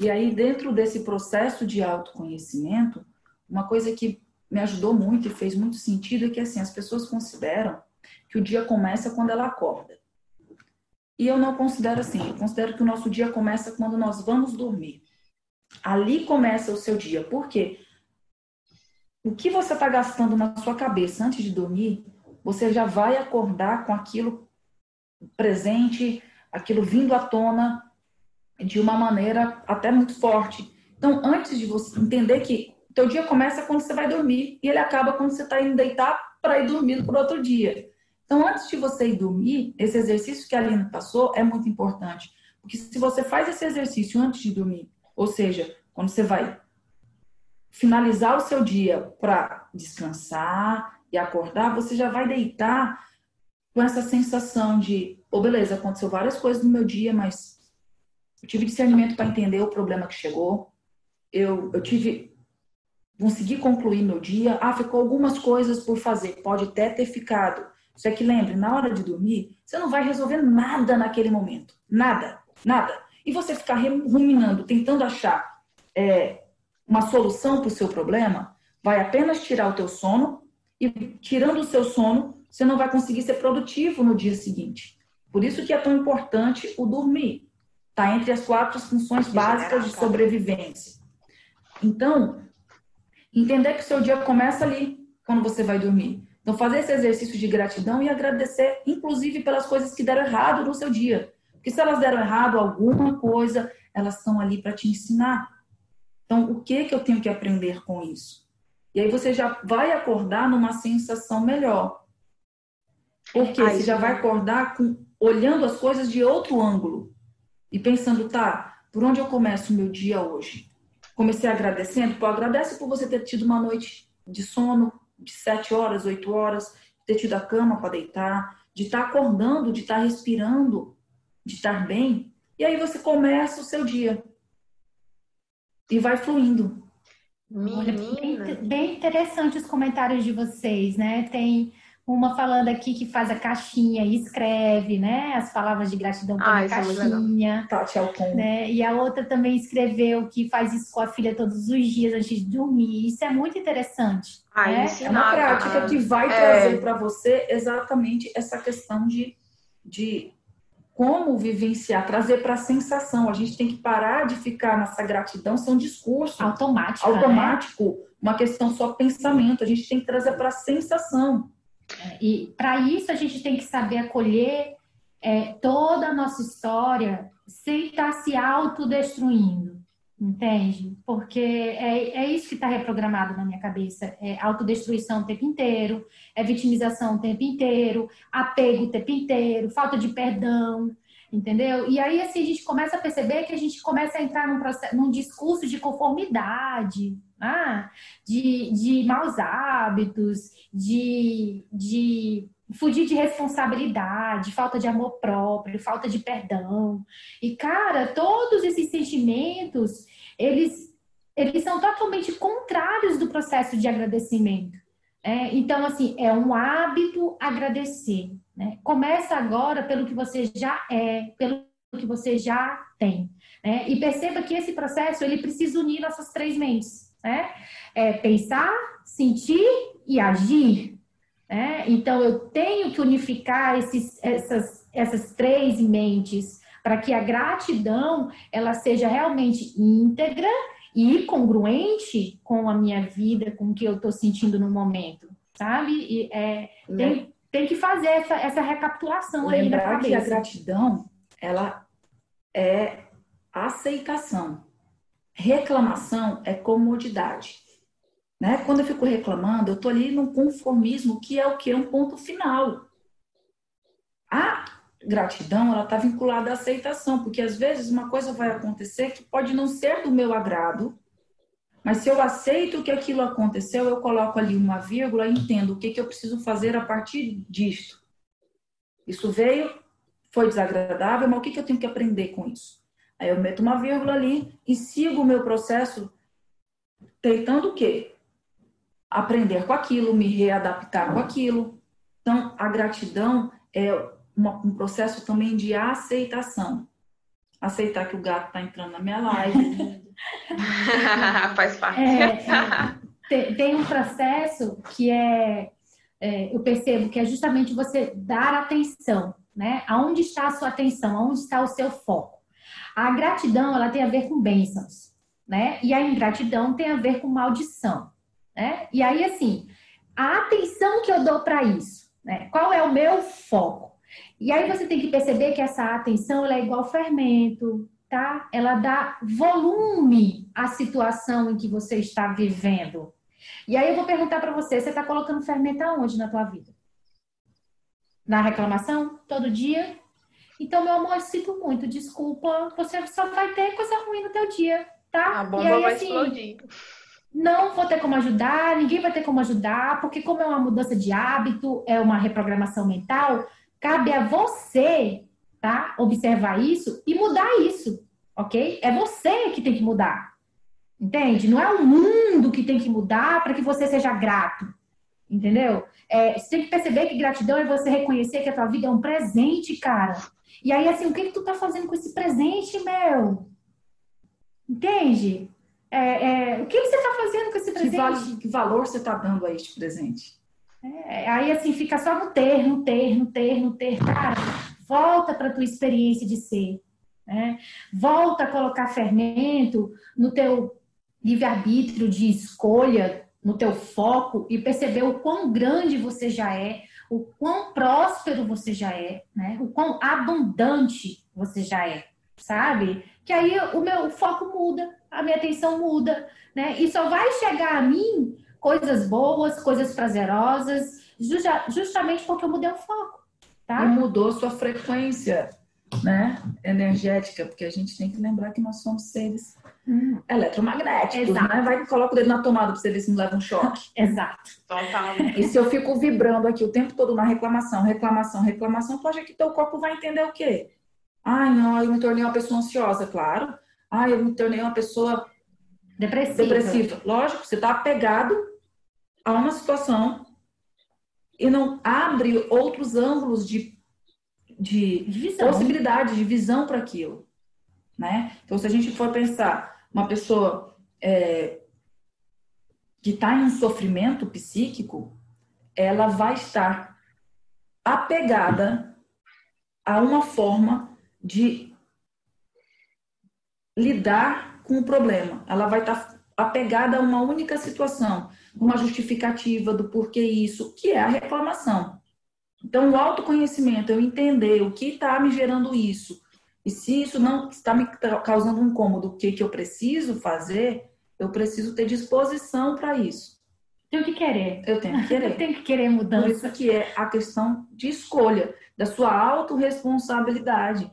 E aí, dentro desse processo de autoconhecimento, uma coisa que me ajudou muito e fez muito sentido é que, assim, as pessoas consideram que o dia começa quando ela acorda. E eu não considero assim. Eu considero que o nosso dia começa quando nós vamos dormir. Ali começa o seu dia. Por quê? o que você está gastando na sua cabeça antes de dormir, você já vai acordar com aquilo presente, aquilo vindo à tona de uma maneira até muito forte. Então, antes de você entender que teu dia começa quando você vai dormir e ele acaba quando você está indo deitar para ir dormir para outro dia. Então, antes de você ir dormir, esse exercício que a Aline passou é muito importante. Porque se você faz esse exercício antes de dormir, ou seja, quando você vai finalizar o seu dia para descansar e acordar, você já vai deitar com essa sensação de, oh, beleza, aconteceu várias coisas no meu dia, mas eu tive discernimento para entender o problema que chegou. Eu, eu tive consegui concluir meu dia. Ah, ficou algumas coisas por fazer. Pode até ter ficado. Só que lembre, na hora de dormir, você não vai resolver nada naquele momento. Nada, nada. E você ficar ruminando, tentando achar é, uma solução para o seu problema vai apenas tirar o teu sono e tirando o seu sono, você não vai conseguir ser produtivo no dia seguinte. Por isso que é tão importante o dormir. Está entre as quatro funções básicas de sobrevivência. Então, entender que o seu dia começa ali, quando você vai dormir. Então, fazer esse exercício de gratidão e agradecer, inclusive, pelas coisas que deram errado no seu dia. Porque se elas deram errado alguma coisa, elas estão ali para te ensinar. Então, o que que eu tenho que aprender com isso? E aí você já vai acordar numa sensação melhor. Porque Ai, você já vai acordar com, olhando as coisas de outro ângulo e pensando, tá, por onde eu começo o meu dia hoje? Comecei agradecendo, pô, agradece por você ter tido uma noite de sono de sete horas, oito horas, ter tido a cama para deitar, de estar tá acordando, de estar tá respirando, de estar bem. E aí você começa o seu dia. E vai fluindo. Bem, bem interessante os comentários de vocês, né? Tem uma falando aqui que faz a caixinha e escreve, né? As palavras de gratidão ah, a é caixinha. Tati Alcon. Né? E a outra também escreveu que faz isso com a filha todos os dias antes de dormir. Isso é muito interessante. Ah, né? É uma prática que vai é... trazer para você exatamente essa questão de, de como vivenciar, trazer para a sensação. A gente tem que parar de ficar nessa gratidão, são discurso automático. Automático, né? uma questão só pensamento. A gente tem que trazer para a sensação. E para isso a gente tem que saber acolher é, toda a nossa história sem estar tá se autodestruindo, entende? Porque é, é isso que está reprogramado na minha cabeça: é autodestruição o tempo inteiro, é vitimização o tempo inteiro, apego o tempo inteiro, falta de perdão. Entendeu? E aí, assim, a gente começa a perceber que a gente começa a entrar num, processo, num discurso de conformidade, ah, de, de maus hábitos, de, de fugir de responsabilidade, falta de amor próprio, falta de perdão. E, cara, todos esses sentimentos, eles, eles são totalmente contrários do processo de agradecimento. É, então, assim, é um hábito agradecer. Né? Começa agora pelo que você já é, pelo que você já tem. Né? E perceba que esse processo, ele precisa unir nossas três mentes né? É pensar, sentir e agir. Né? Então, eu tenho que unificar esses, essas, essas três mentes para que a gratidão ela seja realmente íntegra e congruente com a minha vida, com o que eu estou sentindo no momento, sabe? E, é, tem, tem que fazer essa, essa recapitulação Lembrar aí na cabeça. que a gratidão, ela é aceitação. Reclamação é comodidade. Né? Quando eu fico reclamando, eu estou ali num conformismo que é o que? Um ponto final. A gratidão, ela está vinculada à aceitação, porque às vezes uma coisa vai acontecer que pode não ser do meu agrado, mas se eu aceito que aquilo aconteceu, eu coloco ali uma vírgula e entendo o que, que eu preciso fazer a partir disto. Isso veio, foi desagradável, mas o que, que eu tenho que aprender com isso? Aí eu meto uma vírgula ali e sigo o meu processo tentando o quê? Aprender com aquilo, me readaptar com aquilo. Então, a gratidão é uma, um processo também de aceitação. Aceitar que o gato está entrando na minha live. Faz parte. É, é, tem, tem, um processo que é, é, eu percebo que é justamente você dar atenção, né? Aonde está a sua atenção? Aonde está o seu foco? A gratidão, ela tem a ver com bênçãos, né? E a ingratidão tem a ver com maldição, né? E aí, assim, a atenção que eu dou para isso, né? Qual é o meu foco? E aí você tem que perceber que essa atenção, ela é igual fermento, tá? Ela dá volume à situação em que você está vivendo. E aí eu vou perguntar para você, você está colocando fermento aonde na tua vida? Na reclamação? Todo dia? Então, meu amor, sinto muito, desculpa. Você só vai ter coisa ruim no teu dia, tá? A bomba aí, vai assim, explodir. Não vou ter como ajudar, ninguém vai ter como ajudar, porque como é uma mudança de hábito, é uma reprogramação mental, cabe a você, tá? Observar isso e mudar isso, ok? É você que tem que mudar. Entende? Não é o mundo que tem que mudar para que você seja grato. Entendeu? É, você tem que perceber que gratidão é você reconhecer que a tua vida é um presente, cara. E aí, assim, o que, que tu tá fazendo com esse presente, meu? Entende? É, é, o que, que você tá fazendo com esse presente? Que, vale, que valor você tá dando a este presente? É, aí, assim, fica só no ter, no ter, no ter, no ter. Cara, volta para tua experiência de ser. Né? Volta a colocar fermento no teu livre-arbítrio de escolha, no teu foco e perceber o quão grande você já é, o quão próspero você já é, né? O quão abundante você já é, sabe? Que aí o meu foco muda, a minha atenção muda, né? E só vai chegar a mim coisas boas, coisas prazerosas, justa, justamente porque eu mudei o foco, tá? E mudou sua frequência. Né, energética, porque a gente tem que lembrar que nós somos seres hum. eletromagnéticos, Exato. né? Vai e coloca o dedo na tomada para você ver se não leva um choque. Exato. Total. E se eu fico vibrando aqui o tempo todo na reclamação, reclamação, reclamação, pode que teu corpo vai entender o quê? Ai, não, eu me tornei uma pessoa ansiosa, claro. Ai, eu me tornei uma pessoa depressiva. depressiva. Lógico, você está apegado a uma situação e não abre outros ângulos de de, de possibilidade de visão para aquilo. Né? Então, se a gente for pensar uma pessoa é, que está em um sofrimento psíquico, ela vai estar apegada a uma forma de lidar com o problema. Ela vai estar apegada a uma única situação, uma justificativa do porquê isso, que é a reclamação. Então, o autoconhecimento, eu entender o que está me gerando isso, e se isso não está me causando um incômodo, o que, que eu preciso fazer, eu preciso ter disposição para isso. Tenho que querer. Eu tenho que querer. eu tenho que querer mudança. Por isso que é a questão de escolha, da sua autorresponsabilidade.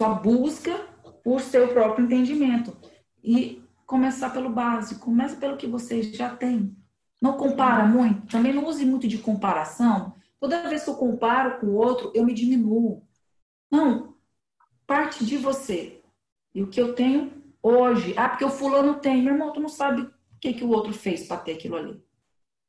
Sua busca por seu próprio entendimento. E começar pelo básico. Começa pelo que você já tem. Não compara muito, também não use muito de comparação. Toda vez que eu comparo com o outro, eu me diminuo. Não, parte de você. E o que eu tenho hoje, ah, porque o fulano tem, meu irmão, tu não sabe o que, que o outro fez para ter aquilo ali.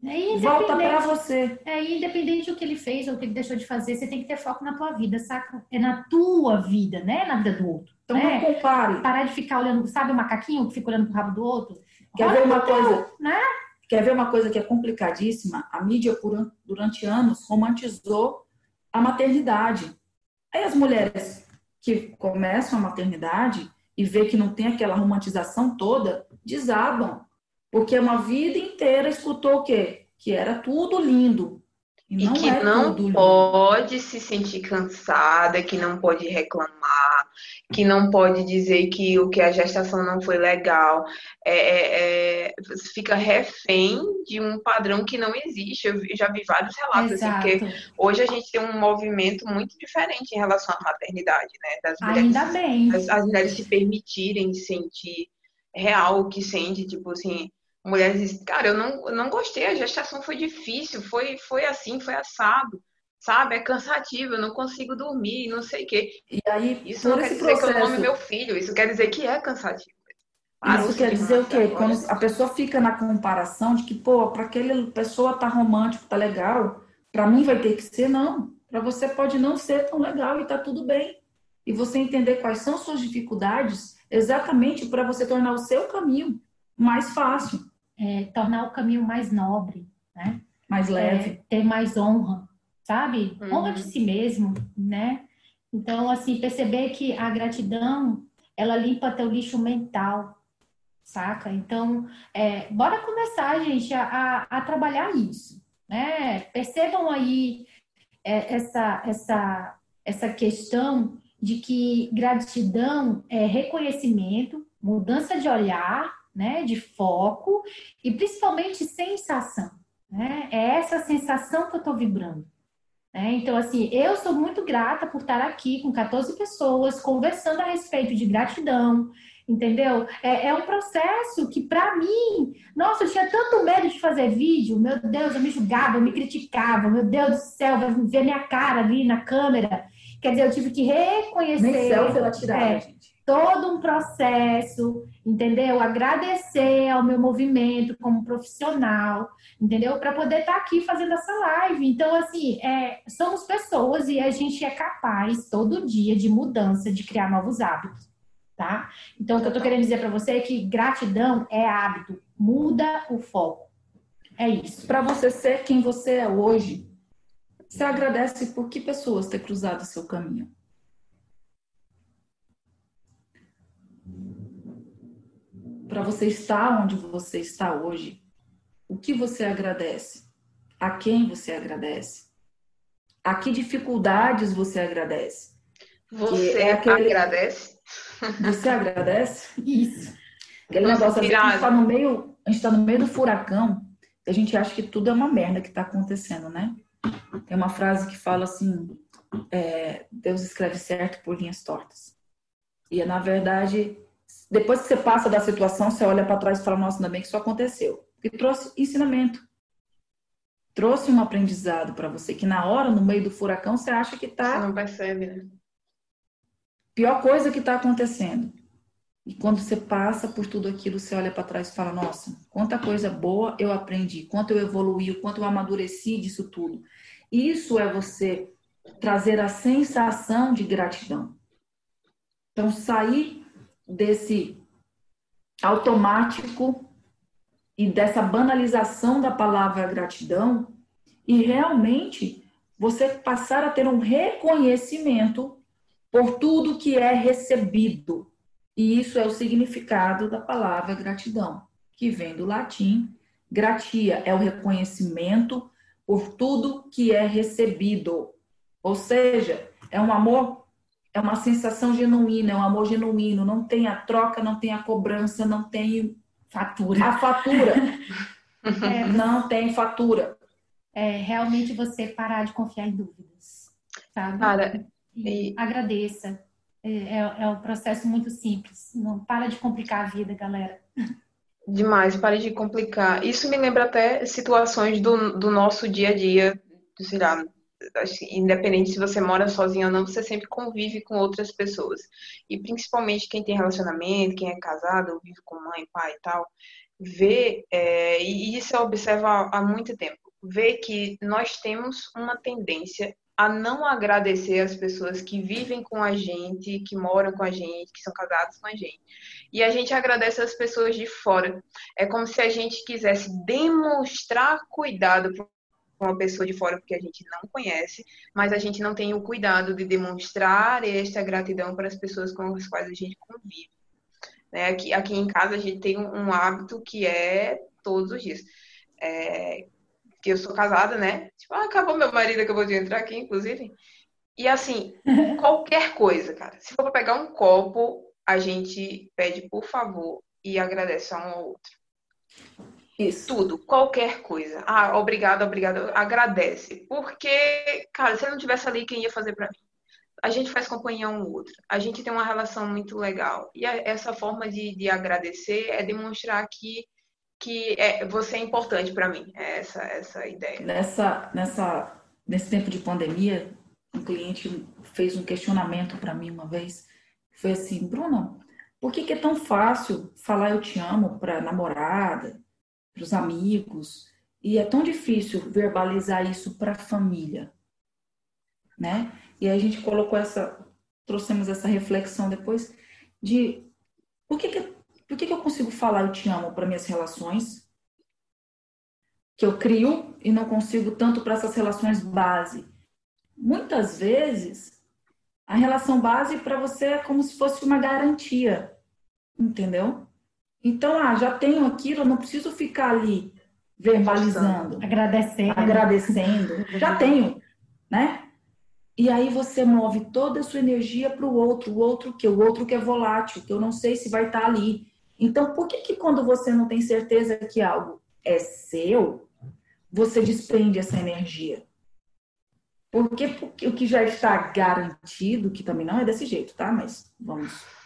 É Volta para você. É independente do que ele fez ou o que ele deixou de fazer, você tem que ter foco na tua vida, saca? É na tua vida, né? Na vida do outro. Então né? não compare. Parar de ficar olhando, sabe o macaquinho que fica olhando pro rabo do outro? Quer Olha ver uma coisa? né? Quer ver uma coisa que é complicadíssima? A mídia, por, durante anos, romantizou a maternidade. Aí as mulheres que começam a maternidade e vê que não tem aquela romantização toda, desabam. Porque uma vida inteira escutou o quê? Que era tudo lindo. E, e que é não pode se sentir cansada, que não pode reclamar, que não pode dizer que o que a gestação não foi legal. É, é, é, fica refém de um padrão que não existe. Eu já vi vários relatos, assim, porque hoje a gente tem um movimento muito diferente em relação à maternidade, né? Das mulheres, Ainda bem. As, as mulheres se permitirem sentir real o que sente, tipo assim, mulheres dizem, cara, eu não, eu não gostei, a gestação foi difícil, foi, foi assim, foi assado, sabe? É cansativo, eu não consigo dormir, não sei o quê. E aí, isso não quer dizer processo... que eu ame meu filho, isso quer dizer que é cansativo. isso quer dizer o quê? Quando a pessoa fica na comparação de que, pô, para aquela pessoa tá romântico, tá legal, para mim vai ter que ser, não. Para você pode não ser tão legal e tá tudo bem. E você entender quais são suas dificuldades exatamente para você tornar o seu caminho mais fácil é, tornar o caminho mais nobre, né? Mais leve. É, ter mais honra, sabe? Uhum. Honra de si mesmo, né? Então, assim, perceber que a gratidão, ela limpa teu lixo mental, saca? Então, é, bora começar, gente, a, a, a, trabalhar isso, né? Percebam aí é, essa, essa, essa questão de que gratidão é reconhecimento, mudança de olhar, né, de foco e principalmente sensação. Né? É essa sensação que eu estou vibrando. Né? Então, assim, eu sou muito grata por estar aqui com 14 pessoas conversando a respeito de gratidão, entendeu? É, é um processo que, para mim, nossa, eu tinha tanto medo de fazer vídeo, meu Deus, eu me julgava, eu me criticava, meu Deus do céu, vai ver minha cara ali na câmera. Quer dizer, eu tive que reconhecer. Nem selfie ela tirava, é, gente todo um processo, entendeu? Agradecer ao meu movimento como profissional, entendeu? Para poder estar tá aqui fazendo essa live. Então, assim, é, somos pessoas e a gente é capaz todo dia de mudança, de criar novos hábitos, tá? Então, o que eu tô querendo dizer para você é que gratidão é hábito, muda o foco. É isso. Para você ser quem você é hoje, você agradece por que pessoas ter cruzado seu caminho? Para você estar onde você está hoje, o que você agradece? A quem você agradece? A que dificuldades você agradece? Você é aquele... agradece? Você agradece? Isso. Aquele negócio, a gente está no meio, a gente está no meio do furacão, a gente acha que tudo é uma merda que está acontecendo, né? Tem uma frase que fala assim: é, Deus escreve certo por linhas tortas. E na verdade, depois que você passa da situação, você olha para trás e fala: Nossa, ainda bem que isso aconteceu. E trouxe ensinamento. Trouxe um aprendizado para você, que na hora, no meio do furacão, você acha que está. Você não percebe, né? Pior coisa que está acontecendo. E quando você passa por tudo aquilo, você olha para trás e fala: Nossa, quanta coisa boa eu aprendi, quanto eu evoluí, quanto eu amadureci disso tudo. Isso é você trazer a sensação de gratidão. Então, sair desse automático e dessa banalização da palavra gratidão e realmente você passar a ter um reconhecimento por tudo que é recebido. E isso é o significado da palavra gratidão, que vem do latim. Gratia é o reconhecimento por tudo que é recebido. Ou seja, é um amor, é uma sensação genuína, é um amor genuíno, não tem a troca, não tem a cobrança, não tem fatura. A fatura. é, não tem fatura. É realmente você parar de confiar em dúvidas, sabe? Para. E, e... agradeça. É, é, é um processo muito simples. Não para de complicar a vida, galera. Demais, pare de complicar. Isso me lembra até situações do, do nosso dia a dia, sei lá, independente se você mora sozinho ou não, você sempre convive com outras pessoas. E principalmente quem tem relacionamento, quem é casado, ou vive com mãe, pai e tal, vê, é, e isso eu observo há, muito tempo, vê que nós temos uma tendência a não agradecer as pessoas que vivem com a gente, que moram com a gente, que são casados com a gente. E a gente agradece as pessoas de fora. É como se a gente quisesse demonstrar cuidado uma pessoa de fora porque a gente não conhece, mas a gente não tem o cuidado de demonstrar esta gratidão para as pessoas com as quais a gente convive. Né? Aqui, aqui em casa a gente tem um, hábito que é todos os dias. É, que eu sou casada, né? Tipo, ah, acabou meu marido, acabou de entrar aqui, inclusive. E assim, qualquer coisa, cara. Se for para pegar um copo, a gente pede por favor e agradece a um ao outro. Isso. Tudo, qualquer coisa. Ah, obrigado, obrigado. Agradece. Porque, cara, se eu não tivesse ali, quem ia fazer para mim? A gente faz companhia um outro. A gente tem uma relação muito legal. E essa forma de, de agradecer é demonstrar que, que é, você é importante para mim. É essa, essa ideia. Nessa, nessa, nesse tempo de pandemia, um cliente fez um questionamento para mim uma vez. Foi assim, Bruno, por que, que é tão fácil falar eu te amo para namorada, para os amigos, e é tão difícil verbalizar isso para a família, né? E aí a gente colocou essa, trouxemos essa reflexão depois de por que, que, por que, que eu consigo falar eu te amo para minhas relações, que eu crio e não consigo tanto para essas relações base. Muitas vezes, a relação base para você é como se fosse uma garantia, entendeu? Então, ah, já tenho aquilo, não preciso ficar ali verbalizando, agradecendo, agradecendo. já tenho, né? E aí você move toda a sua energia para o outro, o outro que o outro que é volátil, que eu não sei se vai estar tá ali. Então, por que que quando você não tem certeza que algo é seu, você desprende essa energia? Porque, porque o que já está garantido, que também não é desse jeito, tá? Mas vamos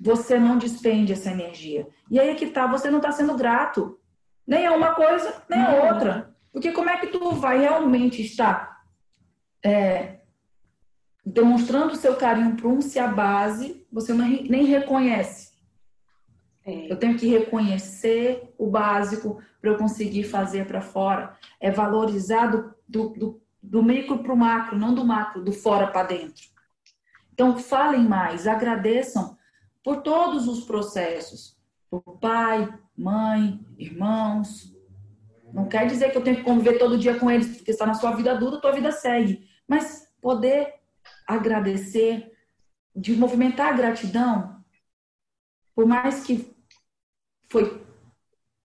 você não despende essa energia. E aí é que tá, você não está sendo grato. Nem a uma coisa, nem a outra. Porque como é que tu vai realmente estar é, demonstrando seu carinho para um se a base você não, nem reconhece? É. Eu tenho que reconhecer o básico para eu conseguir fazer para fora. É valorizado do, do, do micro para o macro, não do macro, do fora para dentro. Então, falem mais, agradeçam por todos os processos, por pai, mãe, irmãos. Não quer dizer que eu tenho que conviver todo dia com eles, porque está na sua vida adulta, tua vida segue. Mas poder agradecer, de movimentar a gratidão, por mais que foi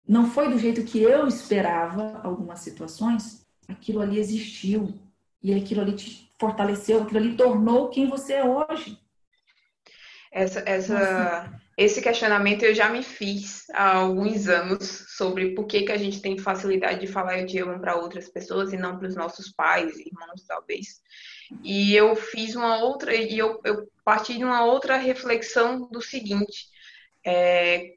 não foi do jeito que eu esperava algumas situações, aquilo ali existiu e aquilo ali te fortaleceu, aquilo ali tornou quem você é hoje. Essa, essa, esse questionamento eu já me fiz há alguns anos sobre por que, que a gente tem facilidade de falar eu te amo para outras pessoas e não para os nossos pais, irmãos, talvez. E eu fiz uma outra, e eu, eu parti de uma outra reflexão do seguinte: é,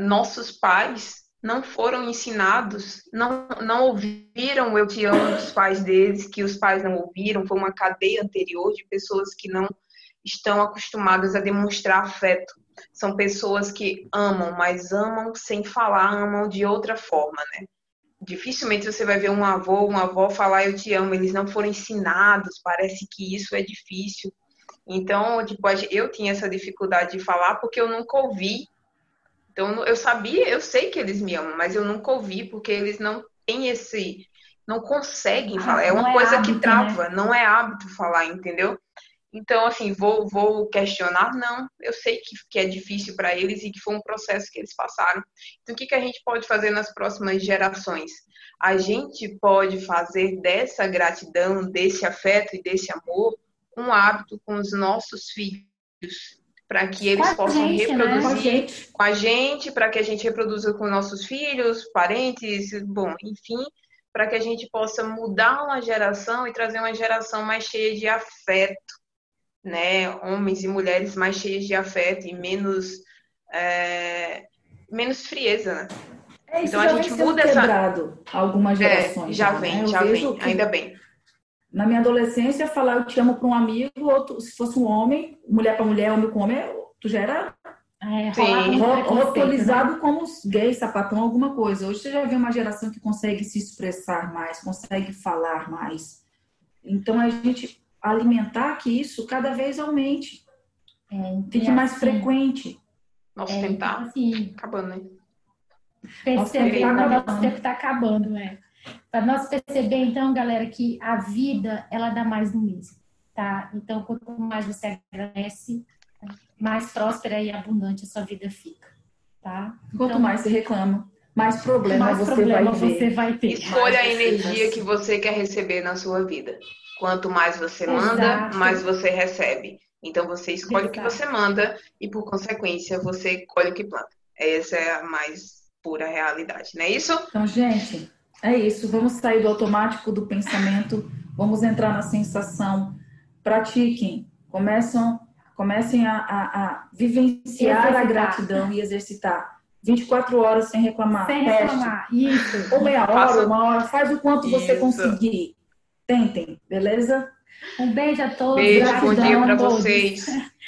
nossos pais não foram ensinados, não, não ouviram eu te amo dos pais deles, que os pais não ouviram, foi uma cadeia anterior de pessoas que não estão acostumadas a demonstrar afeto. São pessoas que amam, mas amam sem falar, amam de outra forma, né? Dificilmente você vai ver um avô, uma avó falar eu te amo, eles não foram ensinados, parece que isso é difícil. Então, tipo, eu tinha essa dificuldade de falar porque eu nunca ouvi. Então, eu sabia, eu sei que eles me amam, mas eu nunca ouvi porque eles não têm esse, não conseguem falar. É uma é coisa hábito, que trava, né? não é hábito falar, entendeu? Então, assim, vou, vou questionar? Não, eu sei que, que é difícil para eles e que foi um processo que eles passaram. Então, o que, que a gente pode fazer nas próximas gerações? A gente pode fazer dessa gratidão, desse afeto e desse amor um hábito com os nossos filhos, para que eles possam gente, né? reproduzir né? com a gente, para que a gente reproduza com nossos filhos, parentes, bom, enfim, para que a gente possa mudar uma geração e trazer uma geração mais cheia de afeto né, homens e mulheres mais cheios de afeto e menos é, menos frieza, né? É, isso então a gente muda essa algumas é, gerações. É, já, já vem, né? já vem, ainda bem. Na minha adolescência, falar eu te amo para um amigo, outro, se fosse um homem, mulher para mulher, homem com homem, tu já era é, rotulizado né? como gay, sapatão, alguma coisa. Hoje você já vê uma geração que consegue se expressar mais, consegue falar mais. Então a gente alimentar que isso cada vez aumente, é, fique mais assim, frequente. Nosso é, tempo tá assim, acabando, né? Perceber, o nosso tempo está acabando, né? Para nós perceber, então, galera, que a vida, ela dá mais do mesmo, tá? Então, quanto mais você agradece, mais próspera e abundante a sua vida fica, tá? Quanto então, mais você reclama, mais problema, mais você, problema vai você vai ter. Escolha a energia que você quer receber na sua vida. Quanto mais você manda, Exato. mais você recebe. Então você escolhe Exato. o que você manda e, por consequência, você colhe o que planta. Essa é a mais pura realidade, não é isso? Então, gente, é isso. Vamos sair do automático do pensamento, vamos entrar na sensação. Pratiquem, começam, comecem a, a, a vivenciar a gratidão e exercitar. 24 horas sem reclamar. Sem reclamar, isso. Ou meia hora, uma hora, faz o quanto isso. você conseguir. Tentem, beleza? Um beijo a todos. Beijo, bom dia para vocês.